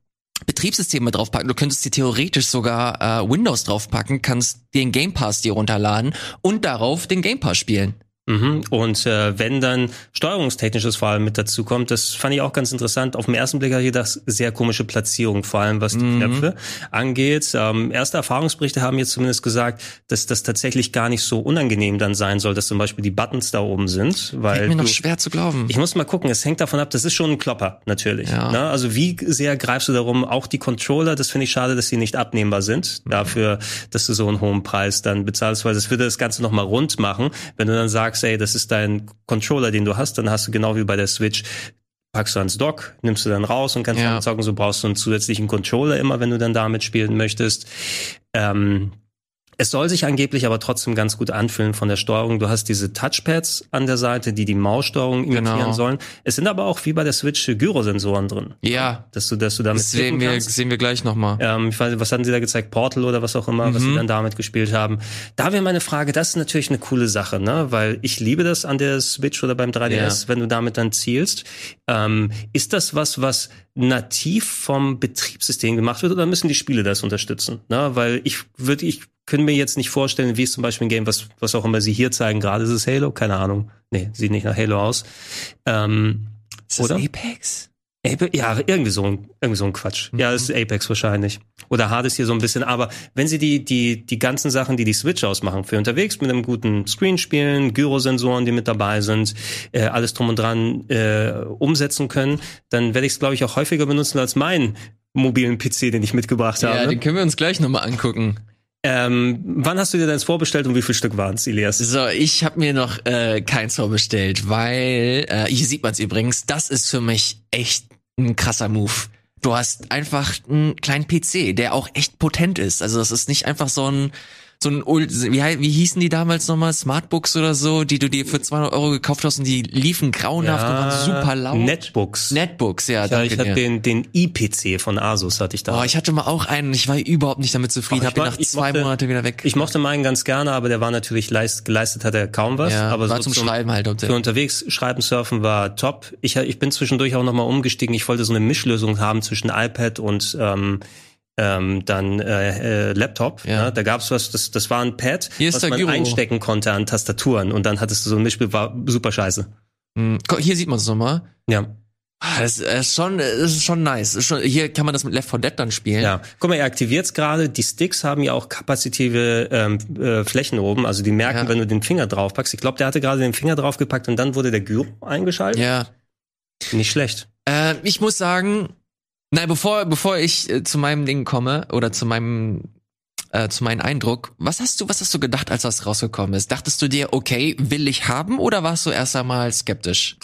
Betriebssysteme draufpacken. Du könntest dir theoretisch sogar äh, Windows draufpacken, kannst den Game Pass dir runterladen und darauf den Game Pass spielen. Mhm. Und äh, wenn dann steuerungstechnisches vor allem mit dazu kommt, das fand ich auch ganz interessant. Auf den ersten Blick habe ich gedacht, sehr komische Platzierung, vor allem was die Mhm. Knöpfe angeht. Ähm, erste Erfahrungsberichte haben jetzt zumindest gesagt, dass das tatsächlich gar nicht so unangenehm dann sein soll, dass zum Beispiel die Buttons da oben sind. Weil Fällt mir noch du, schwer zu glauben. ich muss mal gucken, es hängt davon ab, das ist schon ein Klopper, natürlich. Ja. Ne? Also wie sehr greifst du darum, auch die Controller, das finde ich schade, dass sie nicht abnehmbar sind, dafür, dass du so einen hohen Preis dann bezahlst, weil das würde das Ganze nochmal rund machen. Wenn du dann sagst, ey, das ist dein Controller, den du hast, dann hast du genau wie bei der Switch, packst du ans Dock, nimmst du dann raus und kannst Ja. dann zocken, so brauchst du einen zusätzlichen Controller immer, wenn du dann damit spielen möchtest. Ähm, es soll sich angeblich aber trotzdem ganz gut anfühlen von der Steuerung. Du hast diese Touchpads an der Seite, die die Maussteuerung imitieren Genau. sollen. Es sind aber auch wie bei der Switch Gyrosensoren drin, ja, dass du, dass du damit das sehen wir, kannst. sehen wir gleich nochmal. Ähm, ich weiß, was hatten sie da gezeigt? Portal oder was auch immer, was Mhm. sie dann damit gespielt haben. Da wäre meine Frage, das ist natürlich eine coole Sache, ne? Weil ich liebe das an der Switch oder beim 3DS, wenn du damit dann zielst. Ähm, ist das was, was nativ vom Betriebssystem gemacht wird oder müssen die Spiele das unterstützen? Ne? Weil ich würde, ich könnte mir jetzt nicht vorstellen, wie es zum Beispiel ein Game, was, was auch immer sie hier zeigen, gerade ist es Halo, keine Ahnung. Nee, sieht nicht nach Halo aus. Ähm, Ist das oder? Apex? Ape- Ja, irgendwie so ein, irgendwie so ein Quatsch. Ja, das ist Apex wahrscheinlich. Oder Hades hier so ein bisschen. Aber wenn sie die, die, die ganzen Sachen, die die Switch ausmachen, für unterwegs mit einem guten Screen spielen, Gyrosensoren, die mit dabei sind, äh, alles drum und dran äh, umsetzen können, dann werde ich es, glaube ich, auch häufiger benutzen als meinen mobilen PC, den ich mitgebracht Ja, habe. den können wir uns gleich nochmal angucken. Ähm, wann hast du dir deins vorbestellt und wie viel Stück waren es, Elias? So, ich habe mir noch äh, keins vorbestellt, weil äh, hier sieht man es übrigens. Das ist für mich echt ein krasser Move. Du hast einfach einen kleinen PC, der auch echt potent ist. Also das ist nicht einfach so ein so ein, wie, wie hießen die damals nochmal? Smartbooks oder so, die du dir für 200 Euro gekauft hast und die liefen grauenhaft und waren super laut. Netbooks. Netbooks, ja, Ja, danke ich hatte den, den i-PC von Asus hatte ich da. Oh, ich hatte mal auch einen und ich war überhaupt nicht damit zufrieden, Ach, hab ihn nach zwei mochte- Monate wieder weg. Ich mochte meinen ganz gerne, aber der war natürlich leist, geleistet hat er kaum was. ja, aber war so zum Schreiben halt. Für unterwegs schreiben, surfen war top. Ich, ich bin zwischendurch auch nochmal umgestiegen. Ich wollte so eine Mischlösung haben zwischen iPad und ähm, ähm, dann äh, äh, Laptop. Ja. Ja. Da gab's was, das, das war ein Pad, was man Gyro. einstecken konnte an Tastaturen und dann hattest du so ein Mischspiel, war super scheiße. Hm, Hier sieht man es nochmal. Ja. Ah, Das ist schon, das ist schon nice. Ist schon, hier kann man das mit Left 4 Dead dann spielen. Ja, guck mal, ihr aktiviert's gerade. Die Sticks haben ja auch kapazitive ähm, äh, Flächen oben. Also die merken, Ja. wenn du den Finger draufpackst. Ich glaube, der hatte gerade den Finger draufgepackt und dann wurde der Gyro eingeschaltet. ja. Nicht schlecht. Äh, ich muss sagen, nein, bevor, bevor ich äh, zu meinem Ding komme oder zu meinem äh, zu meinem Eindruck, was hast du, was hast du gedacht, als das rausgekommen ist? Dachtest du dir, okay, will ich haben oder warst du erst einmal skeptisch?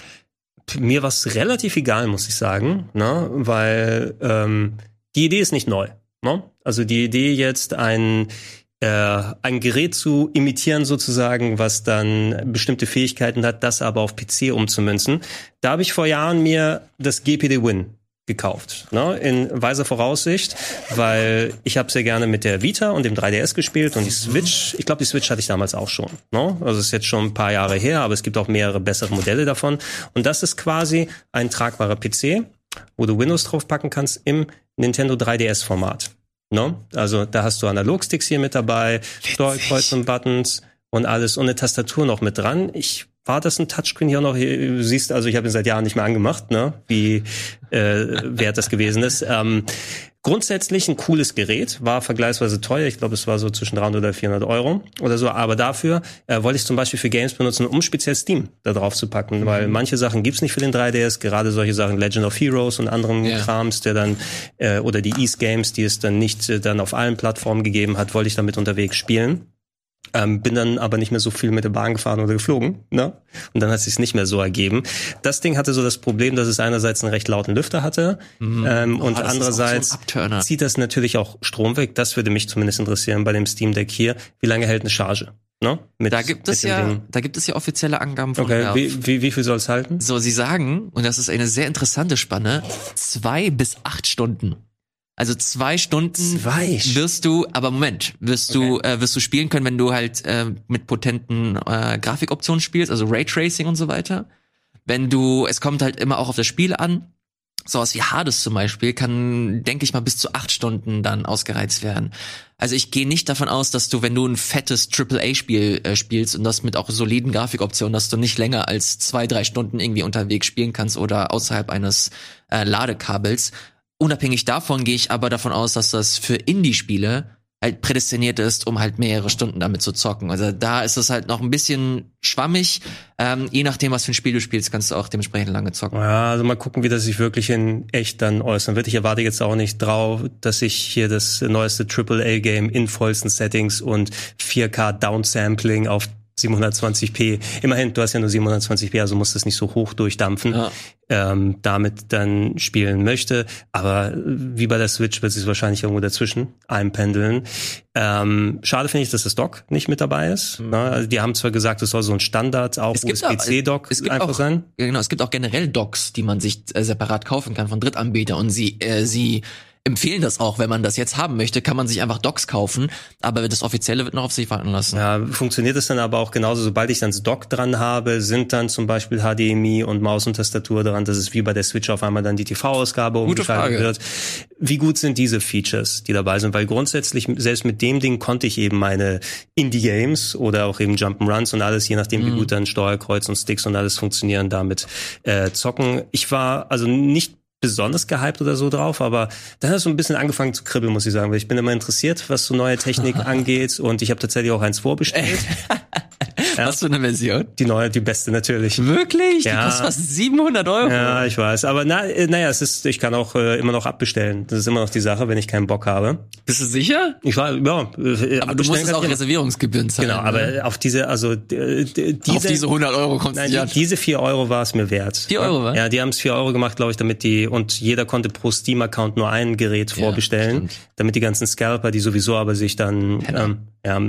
Mir war's relativ egal, muss ich sagen, ne? weil ähm, die Idee ist nicht neu. Ne? Also die Idee jetzt ein äh, ein Gerät zu imitieren sozusagen, was dann bestimmte Fähigkeiten hat, das aber auf PC umzumünzen. Da habe ich vor Jahren mir das GPD Win gekauft, ne? in weiser Voraussicht, weil ich habe sehr gerne mit der Vita und dem 3DS gespielt und die Switch, ich glaube, die Switch hatte ich damals auch schon. Ne? Also ist jetzt schon ein paar Jahre her, aber es gibt auch mehrere bessere Modelle davon. Und das ist quasi ein tragbarer PC, wo du Windows draufpacken kannst im Nintendo 3DS-Format. Ne? Also da hast du Analogsticks hier mit dabei, Steuerkreuz und Buttons und alles und eine Tastatur noch mit dran. Ich war das ein Touchscreen hier noch? Du siehst, also ich habe ihn seit Jahren nicht mehr angemacht, ne? Wie äh, wert das gewesen ist. Ähm, grundsätzlich ein cooles Gerät, war vergleichsweise teuer. Ich glaube, es war so zwischen 300 oder 400 Euro oder so. Aber dafür äh, wollte ich zum Beispiel für Games benutzen, um speziell Steam da drauf zu packen, weil manche Sachen gibt's nicht für den 3DS. Gerade solche Sachen, Legend of Heroes und anderen Ja. Krams, der dann äh, oder die East Games, die es dann nicht äh, dann auf allen Plattformen gegeben hat, wollte ich damit unterwegs spielen. Ähm, bin dann aber nicht mehr so viel mit der Bahn gefahren oder geflogen, ne? Und dann hat es sich nicht mehr so ergeben. Das Ding hatte so das Problem, dass es einerseits einen recht lauten Lüfter hatte ähm, und Oh, so ein andererseits Abturner. zieht das natürlich auch Strom weg. Das würde mich zumindest interessieren bei dem Steam Deck hier. Wie lange hält eine Charge? Ne? Mit, Da gibt es ja, Ding. da gibt es ja offizielle Angaben von Okay, Valve. wie, wie, wie viel soll es halten? So, sie sagen, und das ist eine sehr interessante Spanne, zwei bis acht Stunden. Also zwei Stunden Zwei? wirst du, aber Moment, wirst du, äh, wirst du spielen können, wenn du halt äh, mit potenten äh, Grafikoptionen spielst, also Raytracing und so weiter. Wenn du, es kommt halt immer auch auf das Spiel an. Sowas wie Hades zum Beispiel kann, denke ich mal, bis zu acht Stunden dann ausgereizt werden. Also ich gehe nicht davon aus, dass du, wenn du ein fettes AAA-Spiel äh, spielst und das mit auch soliden Grafikoptionen, dass du nicht länger als zwei, drei Stunden irgendwie unterwegs spielen kannst oder außerhalb eines äh, Ladekabels. Unabhängig davon gehe ich aber davon aus, dass das für Indie-Spiele halt prädestiniert ist, um halt mehrere Stunden damit zu zocken. Also da ist es halt noch ein bisschen schwammig. Ähm, je nachdem, was für ein Spiel du spielst, kannst du auch dementsprechend lange zocken. Ja, also mal gucken, wie das sich wirklich in echt dann äußern wird. Ich erwarte jetzt auch nicht drauf, dass ich hier das neueste AAA-Game in vollsten Settings und 4K Downsampling auf 720p. Immerhin, du hast ja nur 720p, also musst das nicht so hoch durchdampfen. Ja. Ähm, damit dann spielen möchte. Aber wie bei der Switch wird es sich wahrscheinlich irgendwo dazwischen einpendeln. Ähm, schade finde ich, dass das Dock nicht mit dabei ist. Na, also die haben zwar gesagt, es soll so ein Standard, auch Es USB-C-Dock es gibt einfach auch, sein. Genau, es gibt auch generell Docs, die man sich äh, separat kaufen kann von Drittanbietern und sie, äh, sie empfehlen das auch, wenn man das jetzt haben möchte, kann man sich einfach Docs kaufen, aber das offizielle wird noch auf sich warten lassen. Ja, funktioniert es dann aber auch genauso, sobald ich dann das Dock dran habe, sind dann zum Beispiel HDMI und Maus und Tastatur dran, dass es wie bei der Switch auf einmal dann die TV-Ausgabe umgeschaltet wird. Wie gut sind diese Features, die dabei sind? Weil grundsätzlich, selbst mit dem Ding konnte ich eben meine Indie-Games oder auch eben Jump'n'Runs und alles, je nachdem wie gut dann Steuerkreuz und Sticks und alles funktionieren, damit äh, zocken. Ich war also nicht besonders gehypt oder so drauf, aber dann hat es so ein bisschen angefangen zu kribbeln, muss ich sagen, weil ich bin immer interessiert, was so neue Technik *laughs* angeht und ich habe tatsächlich auch eins vorbestellt. *laughs* Was für eine Version? Die neue, die beste natürlich. Wirklich? Ja. Die kostet fast 700 Euro. Ja, ich weiß. Aber na, äh, naja, es ist, ich kann auch äh, immer noch abbestellen. Das ist immer noch die Sache, wenn ich keinen Bock habe. Bist du sicher? Ich war, ja. äh, Aber du musst es auch Reservierungsgebühren zahlen. Genau, ne? aber auf diese, also d- diese, Auf diese 100 Euro kommt es Nein, nicht die, diese vier Euro war es mir wert. Vier Euro, wa? Ja, die haben es vier Euro gemacht, glaube ich, damit die, und jeder konnte pro Steam-Account nur ein Gerät vorbestellen, stimmt. damit die ganzen Scalper, die sowieso aber sich dann ähm,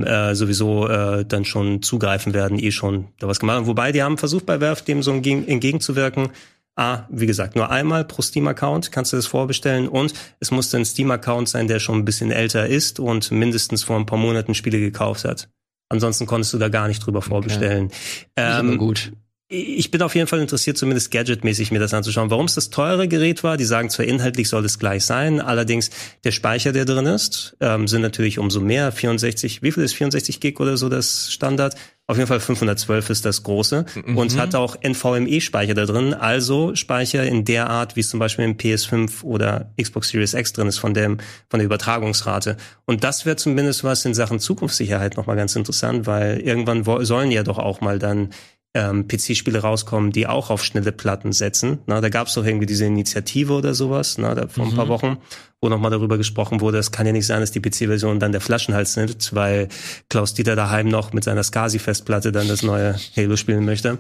ja, äh, sowieso äh, dann schon zugreifen werden, eh schon da was gemacht haben. Wobei, die haben versucht bei Valve dem so entgegen, entgegenzuwirken. Ah, wie gesagt, nur einmal pro Steam-Account kannst du das vorbestellen und es musste ein Steam-Account sein, der schon ein bisschen älter ist und mindestens vor ein paar Monaten Spiele gekauft hat. Ansonsten konntest du da gar nicht drüber vorbestellen. Immer Ähm, gut. ich bin auf jeden Fall interessiert, zumindest gadgetmäßig mir das anzuschauen. Warum es das teure Gerät war, die sagen zwar inhaltlich soll es gleich sein, allerdings der Speicher, der drin ist, ähm, sind natürlich umso mehr. 64, wie viel ist 64 Gig oder so das Standard? Auf jeden Fall 512 ist das große und hat auch NVMe-Speicher da drin, also Speicher in der Art, wie es zum Beispiel im PS5 oder Xbox Series X drin ist von dem von der Übertragungsrate. Und das wäre zumindest was in Sachen Zukunftssicherheit nochmal ganz interessant, weil irgendwann sollen ja doch auch mal dann ähm, PC-Spiele rauskommen, die auch auf schnelle Platten setzen. Na, da gab es doch irgendwie diese Initiative oder sowas, na, da, vor ein paar Wochen, wo nochmal darüber gesprochen wurde, es kann ja nicht sein, dass die PC-Version dann der Flaschenhals sind, weil Klaus Dieter daheim noch mit seiner SCSI-Festplatte dann das neue Halo spielen möchte.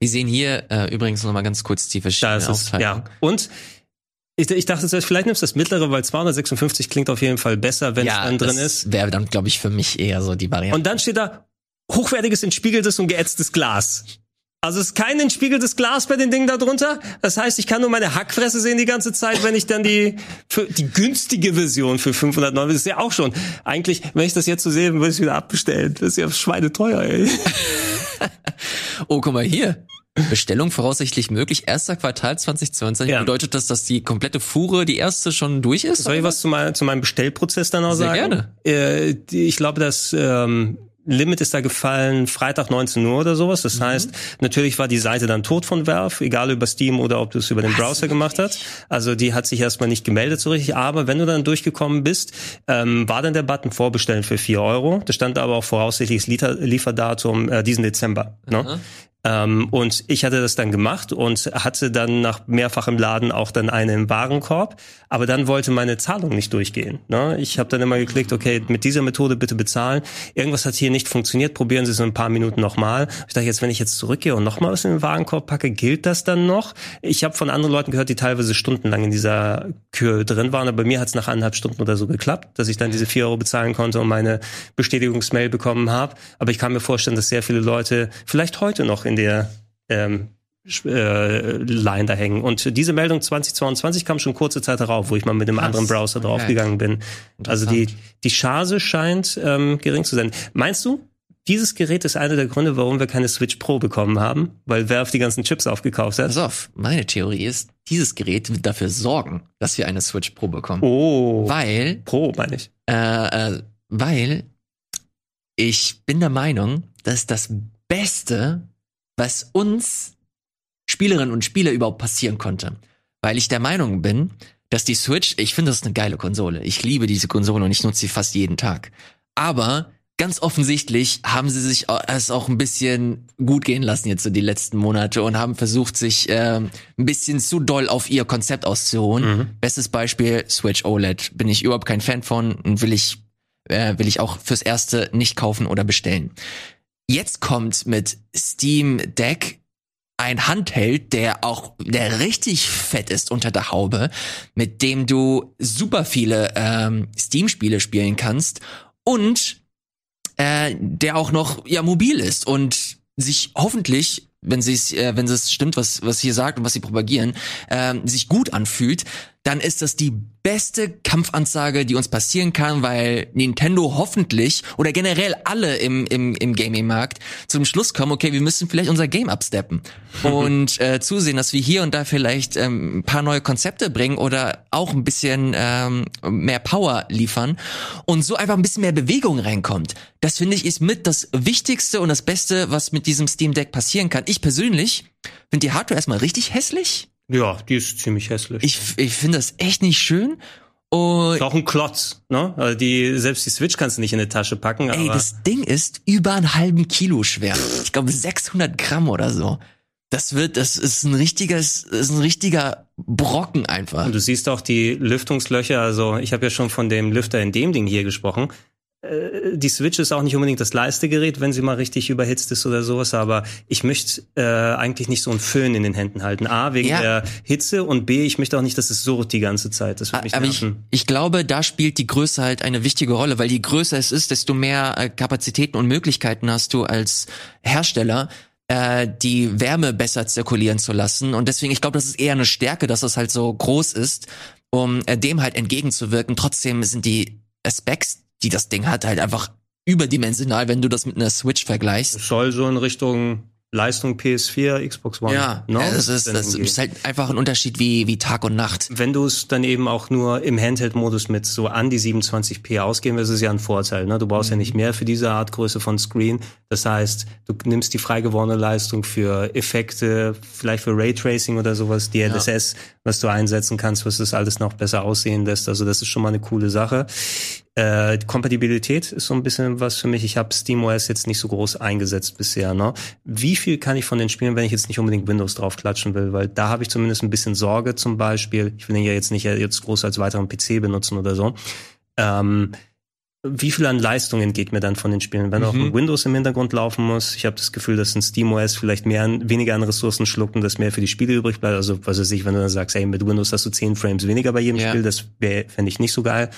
Wir sehen hier äh, übrigens noch mal ganz kurz die verschiedenen ist es, Aufteilungen. ja. Und ich, ich dachte zuerst, vielleicht nimmst du das mittlere, weil 256 klingt auf jeden Fall besser, wenn es dann drin ist. wäre dann, glaube ich, für mich eher so die Variante. Und dann steht da hochwertiges, entspiegeltes und geätztes Glas. Also es ist kein entspiegeltes Glas bei den Dingen da drunter. Das heißt, ich kann nur meine Hackfresse sehen die ganze Zeit, wenn ich dann die für die günstige Version für 509, das ist ja auch schon. Eigentlich, wenn ich das jetzt so sehe, würde ich es wieder abbestellen. Das ist ja schweineteuer, ey. *laughs* oh, guck mal hier. Bestellung voraussichtlich möglich. Erster Quartal 2022. Ja. Bedeutet das, dass die komplette Fuhre, die erste schon durch ist? Soll ich was zu, mein, zu meinem Bestellprozess dann auch Sehr sagen? gerne. Äh, die, ich glaube, das ähm, Limit ist da gefallen Freitag 19 Uhr oder sowas. Mhm. Das heißt, natürlich war die Seite dann tot von Valve, egal über Steam oder ob du es über den Browser gemacht hast. Also die hat sich erstmal nicht gemeldet so richtig. Aber wenn du dann durchgekommen bist, ähm, war dann der Button vorbestellen für 4 Euro. Da stand aber auch voraussichtliches Liefer Lieferdatum äh, diesen Dezember. Ne? Ähm, und ich hatte das dann gemacht und hatte dann nach mehrfachem Laden auch dann eine im Warenkorb. Aber dann wollte meine Zahlung nicht durchgehen. Ne? Ich habe dann immer geklickt, okay, mit dieser Methode bitte bezahlen. Irgendwas hat hier nicht funktioniert. Probieren Sie es in ein paar Minuten nochmal. Ich dachte jetzt, wenn ich jetzt zurückgehe und nochmal was in den Warenkorb packe, gilt das dann noch? Ich habe von anderen Leuten gehört, die teilweise stundenlang in dieser Kür drin waren. Aber bei mir hat es nach eineinhalb Stunden oder so geklappt, dass ich dann diese vier Euro bezahlen konnte und meine Bestätigungsmail bekommen habe. Aber ich kann mir vorstellen, dass sehr viele Leute vielleicht heute noch in der ähm, äh, Line da hängen. Und diese Meldung 2022 kam schon kurze Zeit darauf, wo ich mal mit einem anderen Browser okay. draufgegangen bin. Also die, die Chance scheint ähm, gering zu sein. Meinst du, dieses Gerät ist einer der Gründe, warum wir keine Switch Pro bekommen haben? Weil Valve die ganzen Chips aufgekauft hat? Pass auf, meine Theorie ist, dieses Gerät wird dafür sorgen, dass wir eine Switch Pro bekommen. Oh, Weil, Pro meine ich. äh, äh, weil ich bin der Meinung, dass das Beste, was uns Spielerinnen und Spieler überhaupt passieren konnte. Weil ich der Meinung bin, dass die Switch, ich finde, das ist eine geile Konsole. Ich liebe diese Konsole und ich nutze sie fast jeden Tag. Aber ganz offensichtlich haben sie sich es auch ein bisschen gut gehen lassen jetzt so die letzten Monate und haben versucht, sich ähm, ein bisschen zu doll auf ihr Konzept auszuruhen. Bestes Beispiel Switch OLED. Bin ich überhaupt kein Fan von und will ich, äh, will ich auch fürs Erste nicht kaufen oder bestellen. Jetzt kommt mit Steam Deck ein Handheld, der auch, der richtig fett ist unter der Haube, mit dem du super viele ähm, Steam-Spiele spielen kannst und äh, der auch noch ja mobil ist und sich hoffentlich, wenn sie es, äh, wenn es stimmt, was was hier sagt und was sie propagieren, ähm, sich gut anfühlt, dann ist das die beste Kampfansage, die uns passieren kann, weil Nintendo hoffentlich oder generell alle im, im, im Gaming-Markt zum Schluss kommen, okay, wir müssen vielleicht unser Game absteppen *laughs* und äh, zusehen, dass wir hier und da vielleicht ähm, ein paar neue Konzepte bringen oder auch ein bisschen ähm, mehr Power liefern und so einfach ein bisschen mehr Bewegung reinkommt. Das finde ich ist mit das Wichtigste und das Beste, was mit diesem Steam Deck passieren kann. Ich persönlich finde die Hardware erstmal richtig hässlich. Ja, die ist ziemlich hässlich. Ich, ich finde das echt nicht schön. Und Ist auch ein Klotz, ne? Also die, selbst die Switch kannst du nicht in eine Tasche packen, ey, das Ding ist über einen halben Kilo schwer. Ich glaube 600 Gramm oder so. Das wird, das ist ein richtiges, ist ein richtiger Brocken einfach. Und du siehst auch die Lüftungslöcher, also ich habe ja schon von dem Lüfter in dem Ding hier gesprochen. Äh, Die Switch ist auch nicht unbedingt das Leistegerät, wenn sie mal richtig überhitzt ist oder sowas, aber ich möchte äh, eigentlich nicht so einen Föhn in den Händen halten. A, wegen Ja. der Hitze und B, ich möchte auch nicht, dass es surrt die ganze Zeit. Das wird mich Aber ich, nerven. ich glaube, da spielt die Größe halt eine wichtige Rolle, weil je größer es ist, desto mehr äh, Kapazitäten und Möglichkeiten hast du als Hersteller, äh, die Wärme besser zirkulieren zu lassen. Und deswegen, ich glaube, das ist eher eine Stärke, dass es halt so groß ist, um äh, dem halt entgegenzuwirken. Trotzdem sind die Specs, die das Ding hat, halt einfach überdimensional, wenn du das mit einer Switch vergleichst. soll so in Richtung Leistung PS4, Xbox One. Ja, ne? das ist, das ist halt einfach ein Unterschied wie, wie Tag und Nacht. Wenn du es dann eben auch nur im Handheld-Modus mit so an die 27p ausgehen willst, ist es ja ein Vorteil. Ne? Du brauchst ja nicht mehr für diese Art Größe von Screen. Das heißt, du nimmst die frei gewordene Leistung für Effekte, vielleicht für Raytracing oder sowas, DLSS, was du einsetzen kannst, was das alles noch besser aussehen lässt. Also das ist schon mal eine coole Sache. Äh, Kompatibilität ist so ein bisschen was für mich. Ich habe SteamOS jetzt nicht so groß eingesetzt bisher. Ne? Wie viel kann ich von den Spielen, wenn ich jetzt nicht unbedingt Windows drauf klatschen will? Weil da habe ich zumindest ein bisschen Sorge zum Beispiel. Ich will den ja jetzt nicht jetzt groß als weiteren PC benutzen oder so. Ähm, wie viel an Leistung entgeht mir dann von den Spielen? Wenn auch ein Windows im Hintergrund laufen muss, ich habe das Gefühl, dass ein SteamOS vielleicht mehr an, weniger an Ressourcen schluckt und dass mehr für die Spiele übrig bleibt. Also was weiß ich, wenn du dann sagst, ey, mit Windows hast du 10 Frames weniger bei jedem Ja. Spiel, das fände ich nicht so geil.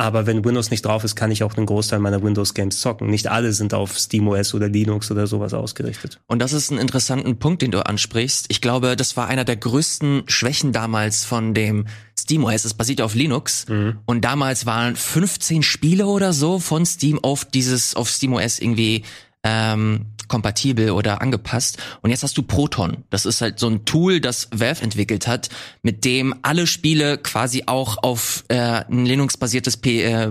Aber wenn Windows nicht drauf ist, kann ich auch einen Großteil meiner Windows-Games zocken. Nicht alle sind auf SteamOS oder Linux oder sowas ausgerichtet. Und das ist ein interessanten Punkt, den du ansprichst. Ich glaube, das war einer der größten Schwächen damals von dem SteamOS. Es basiert auf Linux. Und damals waren 15 Spiele oder so von Steam auf dieses, auf SteamOS irgendwie ähm, kompatibel oder angepasst. Und jetzt hast du Proton. Das ist halt so ein Tool, das Valve entwickelt hat, mit dem alle Spiele quasi auch auf äh, ein Linux-basiertes äh,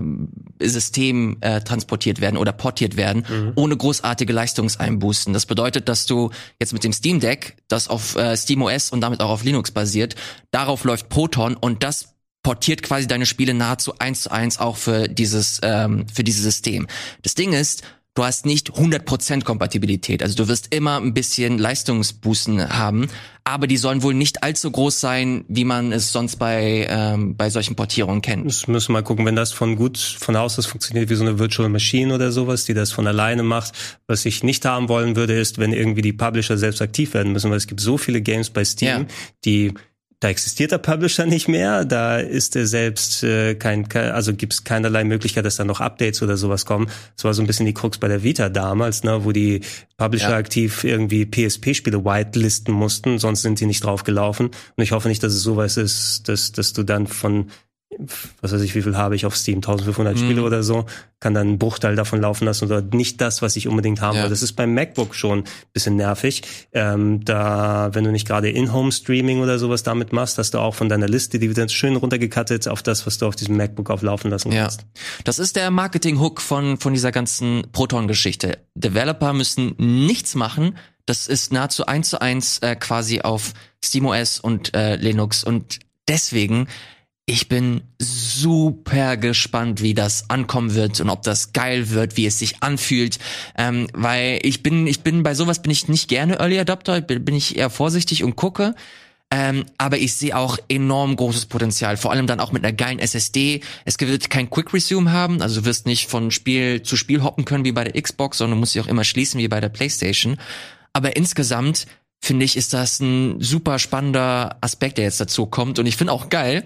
System äh, transportiert werden oder portiert werden, ohne großartige Leistungseinbußen. Das bedeutet, dass du jetzt mit dem Steam Deck, das auf äh, SteamOS und damit auch auf Linux basiert, darauf läuft Proton und das portiert quasi deine Spiele nahezu eins zu eins auch für dieses ähm, für dieses System. Das Ding ist, du hast nicht 100% Kompatibilität. Also du wirst immer ein bisschen Leistungsbußen haben, aber die sollen wohl nicht allzu groß sein, wie man es sonst bei, ähm, bei solchen Portierungen kennt. Das müssen wir mal gucken, wenn das von gut von Haus aus funktioniert wie so eine Virtual Machine oder sowas, die das von alleine macht. Was ich nicht haben wollen würde, ist, wenn irgendwie die Publisher selbst aktiv werden müssen, weil es gibt so viele Games bei Steam, Ja. die da existiert der Publisher nicht mehr, da ist er selbst äh, kein, also gibt es keinerlei Möglichkeit, dass da noch Updates oder sowas kommen. Das war so ein bisschen die Krux bei der Vita damals, ne, wo die Publisher Ja. aktiv irgendwie PSP-Spiele whitelisten mussten, sonst sind die nicht drauf gelaufen. Und ich hoffe nicht, dass es sowas ist, dass, dass du dann von was weiß ich, wie viel habe ich auf Steam, 1500 Spiele oder so, kann dann einen Bruchteil davon laufen lassen oder nicht das, was ich unbedingt haben Ja. will. Das ist beim MacBook schon ein bisschen nervig. Ähm, da, wenn du nicht gerade In-Home-Streaming oder sowas damit machst, hast du auch von deiner Liste, die wird dann schön runtergekattet auf das, was du auf diesem MacBook auflaufen lassen Ja, kannst. das ist der Marketing-Hook von, von dieser ganzen Proton-Geschichte. Developer müssen nichts machen. Das ist nahezu eins zu eins äh, quasi auf SteamOS und äh, Linux. Und deswegen, ich bin super gespannt, wie das ankommen wird und ob das geil wird, wie es sich anfühlt. Ähm, weil ich bin, ich bin bei sowas bin ich nicht gerne Early Adopter, bin, bin ich eher vorsichtig und gucke. Ähm, aber ich sehe auch enorm großes Potenzial, vor allem dann auch mit einer geilen SSD. Es wird kein Quick Resume haben, also du wirst nicht von Spiel zu Spiel hoppen können wie bei der Xbox, sondern musst sie auch immer schließen wie bei der PlayStation. Aber insgesamt finde ich, ist das ein super spannender Aspekt, der jetzt dazu kommt. Und ich finde auch geil,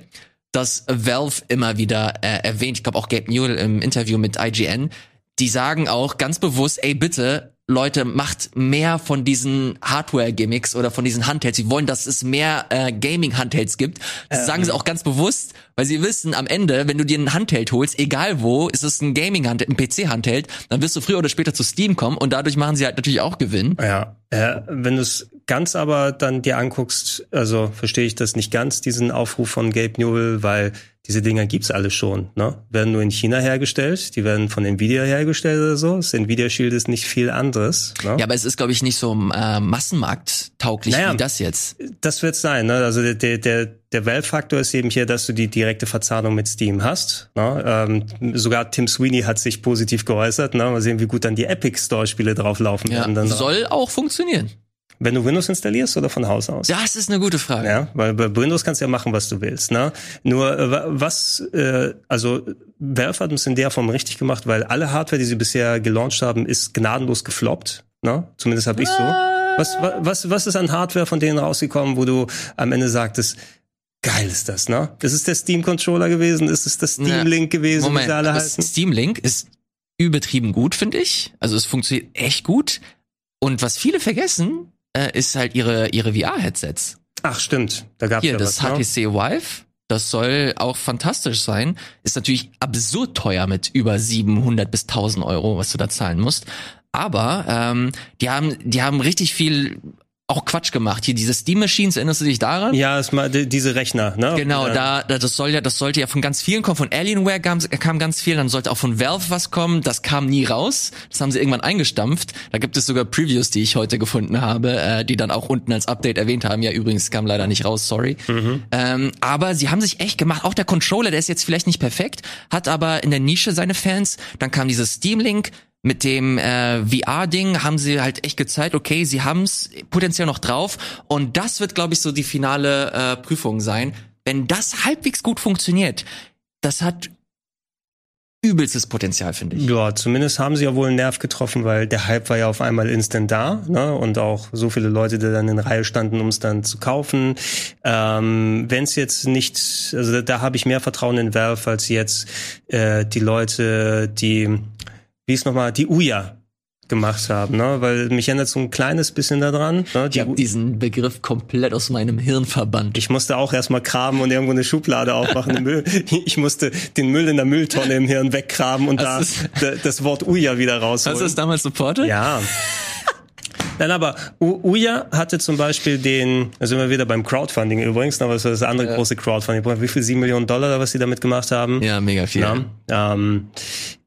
dass Valve immer wieder äh, erwähnt, ich glaube auch Gabe Newell im Interview mit IGN, die sagen auch ganz bewusst, ey bitte, Leute, macht mehr von diesen Hardware-Gimmicks oder von diesen Handhelds. Sie wollen, dass es mehr äh, Gaming-Handhelds gibt. Das sagen sie auch ganz bewusst, weil sie wissen, am Ende, wenn du dir einen Handheld holst, egal wo, ist es ein Gaming-Handheld, ein PC-Handheld, dann wirst du früher oder später zu Steam kommen und dadurch machen sie halt natürlich auch Gewinn. Ja, äh, wenn du es ganz aber dann dir anguckst, also verstehe ich das nicht ganz, diesen Aufruf von Gabe Newell, weil diese Dinger gibt's alle schon, ne? Werden nur in China hergestellt, die werden von Nvidia hergestellt oder so. Das Nvidia Shield ist nicht viel anderes. Ne? Ja, aber es ist, glaube ich, nicht so äh, massenmarkttauglich Naja. wie das jetzt. Das wird sein, ne? Also der, der, der der Valve-Faktor ist eben hier, dass du die direkte Verzahnung mit Steam hast. Ne? Ähm, sogar Tim Sweeney hat sich positiv geäußert. Ne? Mal sehen, wie gut dann die Epic Store-Spiele drauf laufen Ja, werden. Dann soll auch funktionieren. Wenn du Windows installierst oder von Haus aus? Das ist eine gute Frage. Ja, weil bei Windows kannst du ja machen, was du willst. Ne? Nur äh, wa- was, äh, also Valve hat es in der Form richtig gemacht, weil alle Hardware, die sie bisher gelauncht haben, ist gnadenlos gefloppt. Ne? Zumindest habe ich so. Was, wa- was, was ist an Hardware von denen rausgekommen, wo du am Ende sagtest, geil ist das, ne? Ist der Steam Controller gewesen, ist es das Steam Link gewesen, wie Moment, sie alle aber heißen? Steam Link ist übertrieben gut, finde ich. Also es funktioniert echt gut. Und was viele vergessen, äh, ist halt ihre, ihre VR-Headsets. Ach, stimmt. Da gab's Hier, ja das was, ne? HTC Vive, das soll auch fantastisch sein. Ist natürlich absurd teuer mit über 700 bis 1000 Euro, was du da zahlen musst. Aber ähm, die haben, die haben richtig viel auch Quatsch gemacht. Hier diese Steam Machines, erinnerst du dich daran? Ja, ist mal die- diese Rechner, ne? Genau, Ja. da, da das soll ja, das sollte ja von ganz vielen kommen. Von Alienware kam, kam ganz viel, dann sollte auch von Valve was kommen. Das kam nie raus. Das haben sie irgendwann eingestampft. Da gibt es sogar Previews, die ich heute gefunden habe, äh, die dann auch unten als Update erwähnt haben. Ja, übrigens kam leider nicht raus, sorry. Ähm, aber sie haben sich echt gemacht. Auch der Controller, der ist jetzt vielleicht nicht perfekt, hat aber in der Nische seine Fans. Dann kam dieses Steam Link. Mit dem äh, VR-Ding haben sie halt echt gezeigt, okay, sie haben's potenziell noch drauf. Und das wird, glaube ich, so die finale äh, Prüfung sein. Wenn das halbwegs gut funktioniert, das hat übelstes Potenzial, finde ich. Ja, zumindest haben sie ja wohl einen Nerv getroffen, weil der Hype war ja auf einmal instant da, ne? Und auch so viele Leute, die dann in Reihe standen, um es dann zu kaufen. Ähm, Wenn es jetzt nicht, also da, da habe ich mehr Vertrauen in Valve als jetzt äh, die Leute, die, wie ist nochmal, die Uja gemacht haben, ne? Weil mich erinnert so ein kleines bisschen daran. Ne? Die Ich habe diesen Begriff komplett aus meinem Hirn verbannt. Ich musste auch erstmal graben und irgendwo eine Schublade aufmachen. im Müll. *laughs* Ich musste den Müll in der Mülltonne im Hirn weggraben und da Hast da- das Wort Uja wieder rausholen. Hast du das damals supportet? Ja. Nein, aber U- Uja hatte zum Beispiel den, da sind wir wieder beim Crowdfunding übrigens, aber das war das andere große Crowdfunding. Wie viel? Sieben Millionen Dollar, was sie damit gemacht haben? Ja, mega viel. Ja, ähm,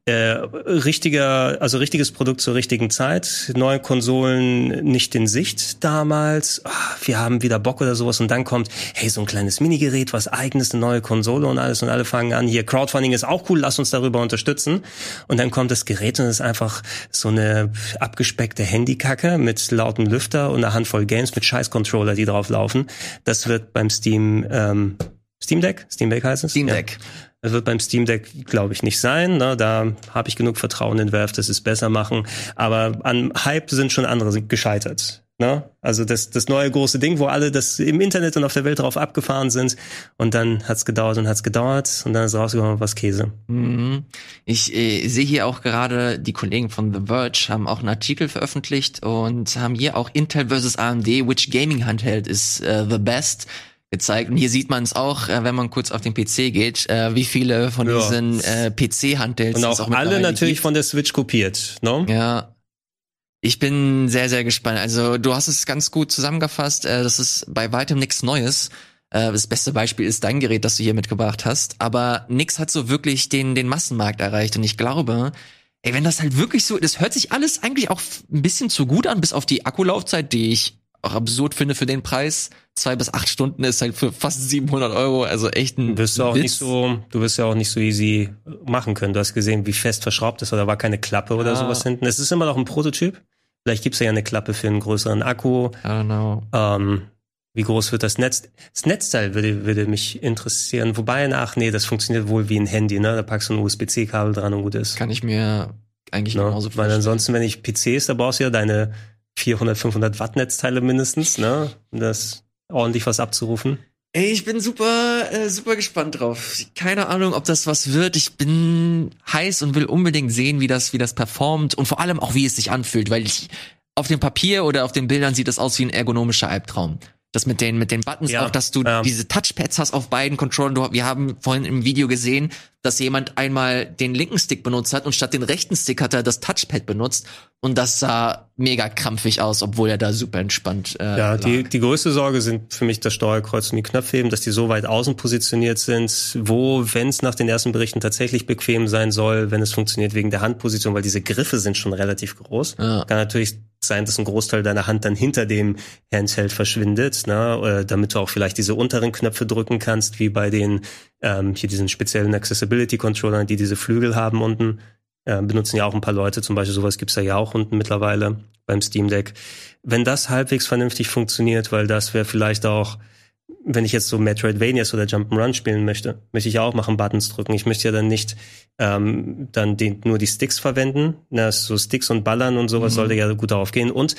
äh, richtiger, also richtiges Produkt zur richtigen Zeit, neue Konsolen nicht in Sicht damals. Ah, wir haben wieder Bock oder sowas und dann kommt, hey, so ein kleines Minigerät, was eigenes, eine neue Konsole und alles und alle fangen an, hier Crowdfunding ist auch cool, lass uns darüber unterstützen. Und dann kommt das Gerät und es ist einfach so eine abgespeckte Handykacke mit lautem Lüfter und eine Handvoll Games mit Scheiß-Controller, die drauf laufen. Das wird beim Steam, ähm, Steam Deck? Steam Deck heißt es? Steam Ja. Das wird beim Steam Deck, glaube ich, nicht sein. Ne? Da habe ich genug Vertrauen in Valve, dass sie es besser machen. Aber an Hype sind schon andere gescheitert. Ne? Also das, das neue große Ding, wo alle das im Internet und auf der Welt drauf abgefahren sind. Und dann hat's gedauert und hat's gedauert. Und dann ist rausgekommen, was Käse. Mhm. Ich äh, sehe hier auch gerade, die Kollegen von The Verge haben auch einen Artikel veröffentlicht und haben hier auch Intel versus AMD, which Gaming Handheld is äh, the best gezeigt. Und hier sieht man es auch, äh, wenn man kurz auf den PC geht, äh, wie viele von Ja. diesen äh, PC-Handhelds Und auch, auch alle natürlich gibt. von der Switch kopiert. Ne? Ja. Ich bin sehr, sehr gespannt. Also du hast es ganz gut zusammengefasst. Äh, das ist bei weitem nichts Neues. Äh, das beste Beispiel ist dein Gerät, das du hier mitgebracht hast. Aber nix hat so wirklich den, den Massenmarkt erreicht. Und ich glaube, ey, wenn das halt wirklich so, das hört sich alles eigentlich auch ein bisschen zu gut an, bis auf die Akkulaufzeit, die ich auch absurd finde für den Preis. Zwei bis acht Stunden ist halt für fast 700 Euro. Also echt ein Wirst du auch Witz. nicht so, du wirst ja auch nicht so easy machen können. Du hast gesehen, wie fest verschraubt ist oder war keine Klappe oder Ja. sowas hinten. Es ist immer noch ein Prototyp. Vielleicht gibt's ja eine Klappe für einen größeren Akku. I don't know. Ähm, wie groß wird das Netz? Das Netzteil würde, würde mich interessieren. Wobei, ach nee, das funktioniert wohl wie ein Handy, ne? Da packst du ein USB-C-Kabel dran und gut ist. Kann ich mir eigentlich Ne? genauso Weil vorstellen. ansonsten, wenn ich PCs, da brauchst du ja deine 400, 500 Watt Netzteile mindestens, ne? Das ordentlich was abzurufen. Ey, ich bin super, äh, super gespannt drauf. Keine Ahnung, ob das was wird. Ich bin heiß und will unbedingt sehen, wie das, wie das performt und vor allem auch, wie es sich anfühlt, weil ich, auf dem Papier oder auf den Bildern sieht es aus wie ein ergonomischer Albtraum. Das mit den, mit den Buttons Ja, auch, dass du ja. diese Touchpads hast auf beiden Controllern. Du, wir haben vorhin im Video gesehen, dass jemand einmal den linken Stick benutzt hat und statt den rechten Stick hat er das Touchpad benutzt und das sah mega krampfig aus, obwohl er da super entspannt äh, Ja, die, lag. die größte Sorge sind für mich das Steuerkreuz und die Knöpfe eben, dass die so weit außen positioniert sind, wo, wenn es nach den ersten Berichten tatsächlich bequem sein soll, wenn es funktioniert wegen der Handposition, weil diese Griffe sind schon relativ groß. Ja. Kann natürlich sein, dass ein Großteil deiner Hand dann hinter dem Handheld verschwindet, ne? Äh, damit du auch vielleicht diese unteren Knöpfe drücken kannst, wie bei den ähm, hier diesen speziellen Accessibility-Controllern, die diese Flügel haben unten. Äh, benutzen ja auch ein paar Leute, zum Beispiel sowas gibt's ja auch unten mittlerweile beim Steam Deck. Wenn das halbwegs vernünftig funktioniert, weil das wäre vielleicht auch wenn ich jetzt so Metroidvanias oder Jump'n'Run spielen möchte, möchte ich ja auch machen, Buttons drücken. Ich möchte ja dann nicht ähm, dann den, nur die Sticks verwenden. Na, so Sticks und Ballern und sowas mhm. sollte ja gut darauf gehen. Und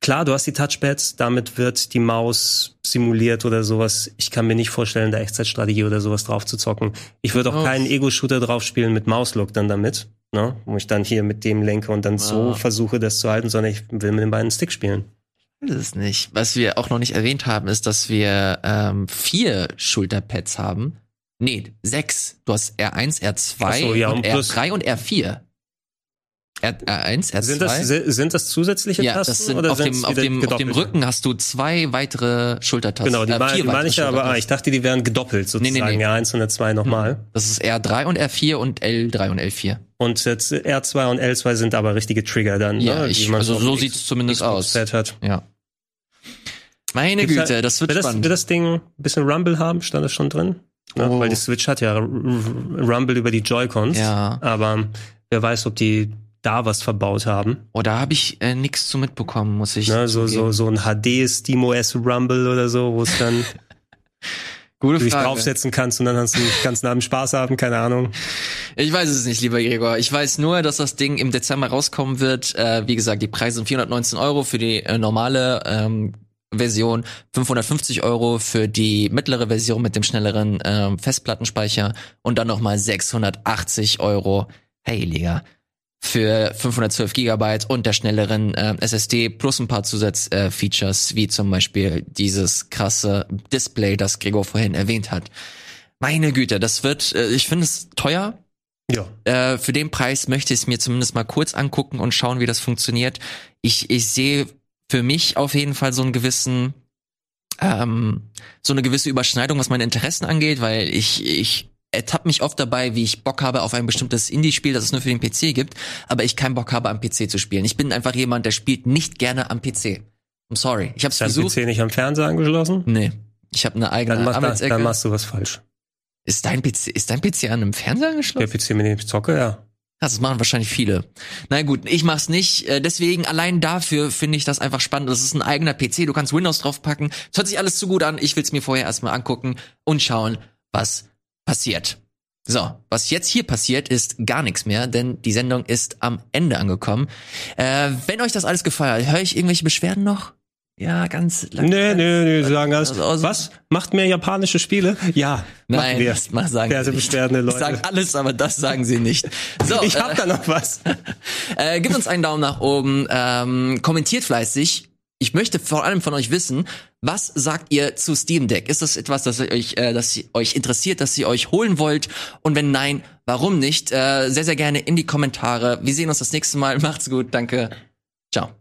klar, du hast die Touchpads, damit wird die Maus simuliert oder sowas. Ich kann mir nicht vorstellen, da Echtzeitstrategie oder sowas drauf zu zocken. Ich würde auch oh. keinen Ego-Shooter drauf spielen mit Mauslook dann damit, ne? wo ich dann hier mit dem lenke und dann ah. so versuche, das zu halten, sondern ich will mit den beiden Sticks spielen weiß es nicht. Was wir auch noch nicht erwähnt haben, ist, dass wir ähm, vier Schulterpads haben. Nee, sechs. Du hast R1, R2 so, ja, und, und R3 und R4. R, R1, R2. Sind das, sind das zusätzliche ja, Tasten? Das sind oder auf, dem, auf, dem, auf dem Rücken hast du zwei weitere Schultertasten. Genau, die, äh, die meine ich ja, aber ah, ich dachte, die wären gedoppelt sozusagen. Nee, nee, nee. R1 und R2 nochmal. Hm. Das ist R3 und R4 und L3 und L4. Und jetzt R2 und L2 sind aber richtige Trigger dann. Ja, ne, ich, also so sieht's zumindest aus. Hat. Ja. Meine Gibt's Güte, das wird, wird spannend. Das, wird das Ding ein bisschen Rumble haben? Stand das schon drin? Ja, oh. Weil die Switch hat ja Rumble über die Joy-Cons. Ja. Aber wer weiß, ob die da was verbaut haben. Oh, da habe ich äh, nichts zu mitbekommen, muss ich. Ne, so, so, so ein HD SteamOS Rumble oder so, wo es dann *laughs* Gute du dich draufsetzen kannst und dann hast du ganz nah Spaß haben, keine Ahnung. Ich weiß es nicht, lieber Gregor. Ich weiß nur, dass das Ding im Dezember rauskommen wird. Äh, wie gesagt, die Preise sind 419 Euro für die äh, normale ähm, Version, 550 Euro für die mittlere Version mit dem schnelleren ähm, Festplattenspeicher und dann nochmal 680 Euro. Hey, Liga. Für 512 Gigabyte und der schnelleren äh, SSD plus ein paar Zusatzfeatures, äh, wie zum Beispiel dieses krasse Display, das Gregor vorhin erwähnt hat. Meine Güte, das wird, äh, ich finde es teuer, ja. Äh, für den Preis möchte ich es mir zumindest mal kurz angucken und schauen, wie das funktioniert. Ich, ich sehe für mich auf jeden Fall so einen gewissen, ähm, so eine gewisse Überschneidung, was meine Interessen angeht, weil ich, ich ertappe mich oft dabei, wie ich Bock habe auf ein bestimmtes Indie-Spiel, das es nur für den PC gibt, aber ich keinen Bock habe, am PC zu spielen. Ich bin einfach jemand, der spielt nicht gerne am PC. I'm sorry. Ich habe versucht. Ist dein PC nicht am Fernseher angeschlossen? Nee. Ich habe eine eigene dann, mach, Arbeitsecke. Dann machst du was falsch. Ist dein PC, ist dein PC an einem Fernseher angeschlossen? Der PC, mit dem ich zocke, ja. Das machen wahrscheinlich viele. Na gut, ich mach's nicht. Äh, deswegen allein dafür finde ich das einfach spannend. Das ist ein eigener PC. Du kannst Windows draufpacken. Es hört sich alles zu gut an. Ich will's mir vorher erstmal angucken und schauen, was passiert. So, was jetzt hier passiert, ist gar nichts mehr, denn die Sendung ist am Ende angekommen. Äh, wenn euch das alles gefallen hat, höre ich irgendwelche Beschwerden noch? Ja, ganz lang. Nee, nee, nee, sagen alles. Also, was? Macht mehr japanische Spiele? Ja. Nein, wir. das machen, sagen Verse beschwerdende Leute. Sagen alles, aber das sagen sie nicht. *laughs* So, ich hab äh, da noch was. *laughs* äh, gebt uns einen Daumen nach oben, ähm, kommentiert fleißig. Ich möchte vor allem von euch wissen, was sagt ihr zu Steam Deck? Ist das etwas, das euch, äh, das euch interessiert, dass ihr euch holen wollt? Und wenn nein, warum nicht? Äh, sehr, sehr gerne in die Kommentare. Wir sehen uns das nächste Mal. *laughs* Macht's gut. Danke. Ciao.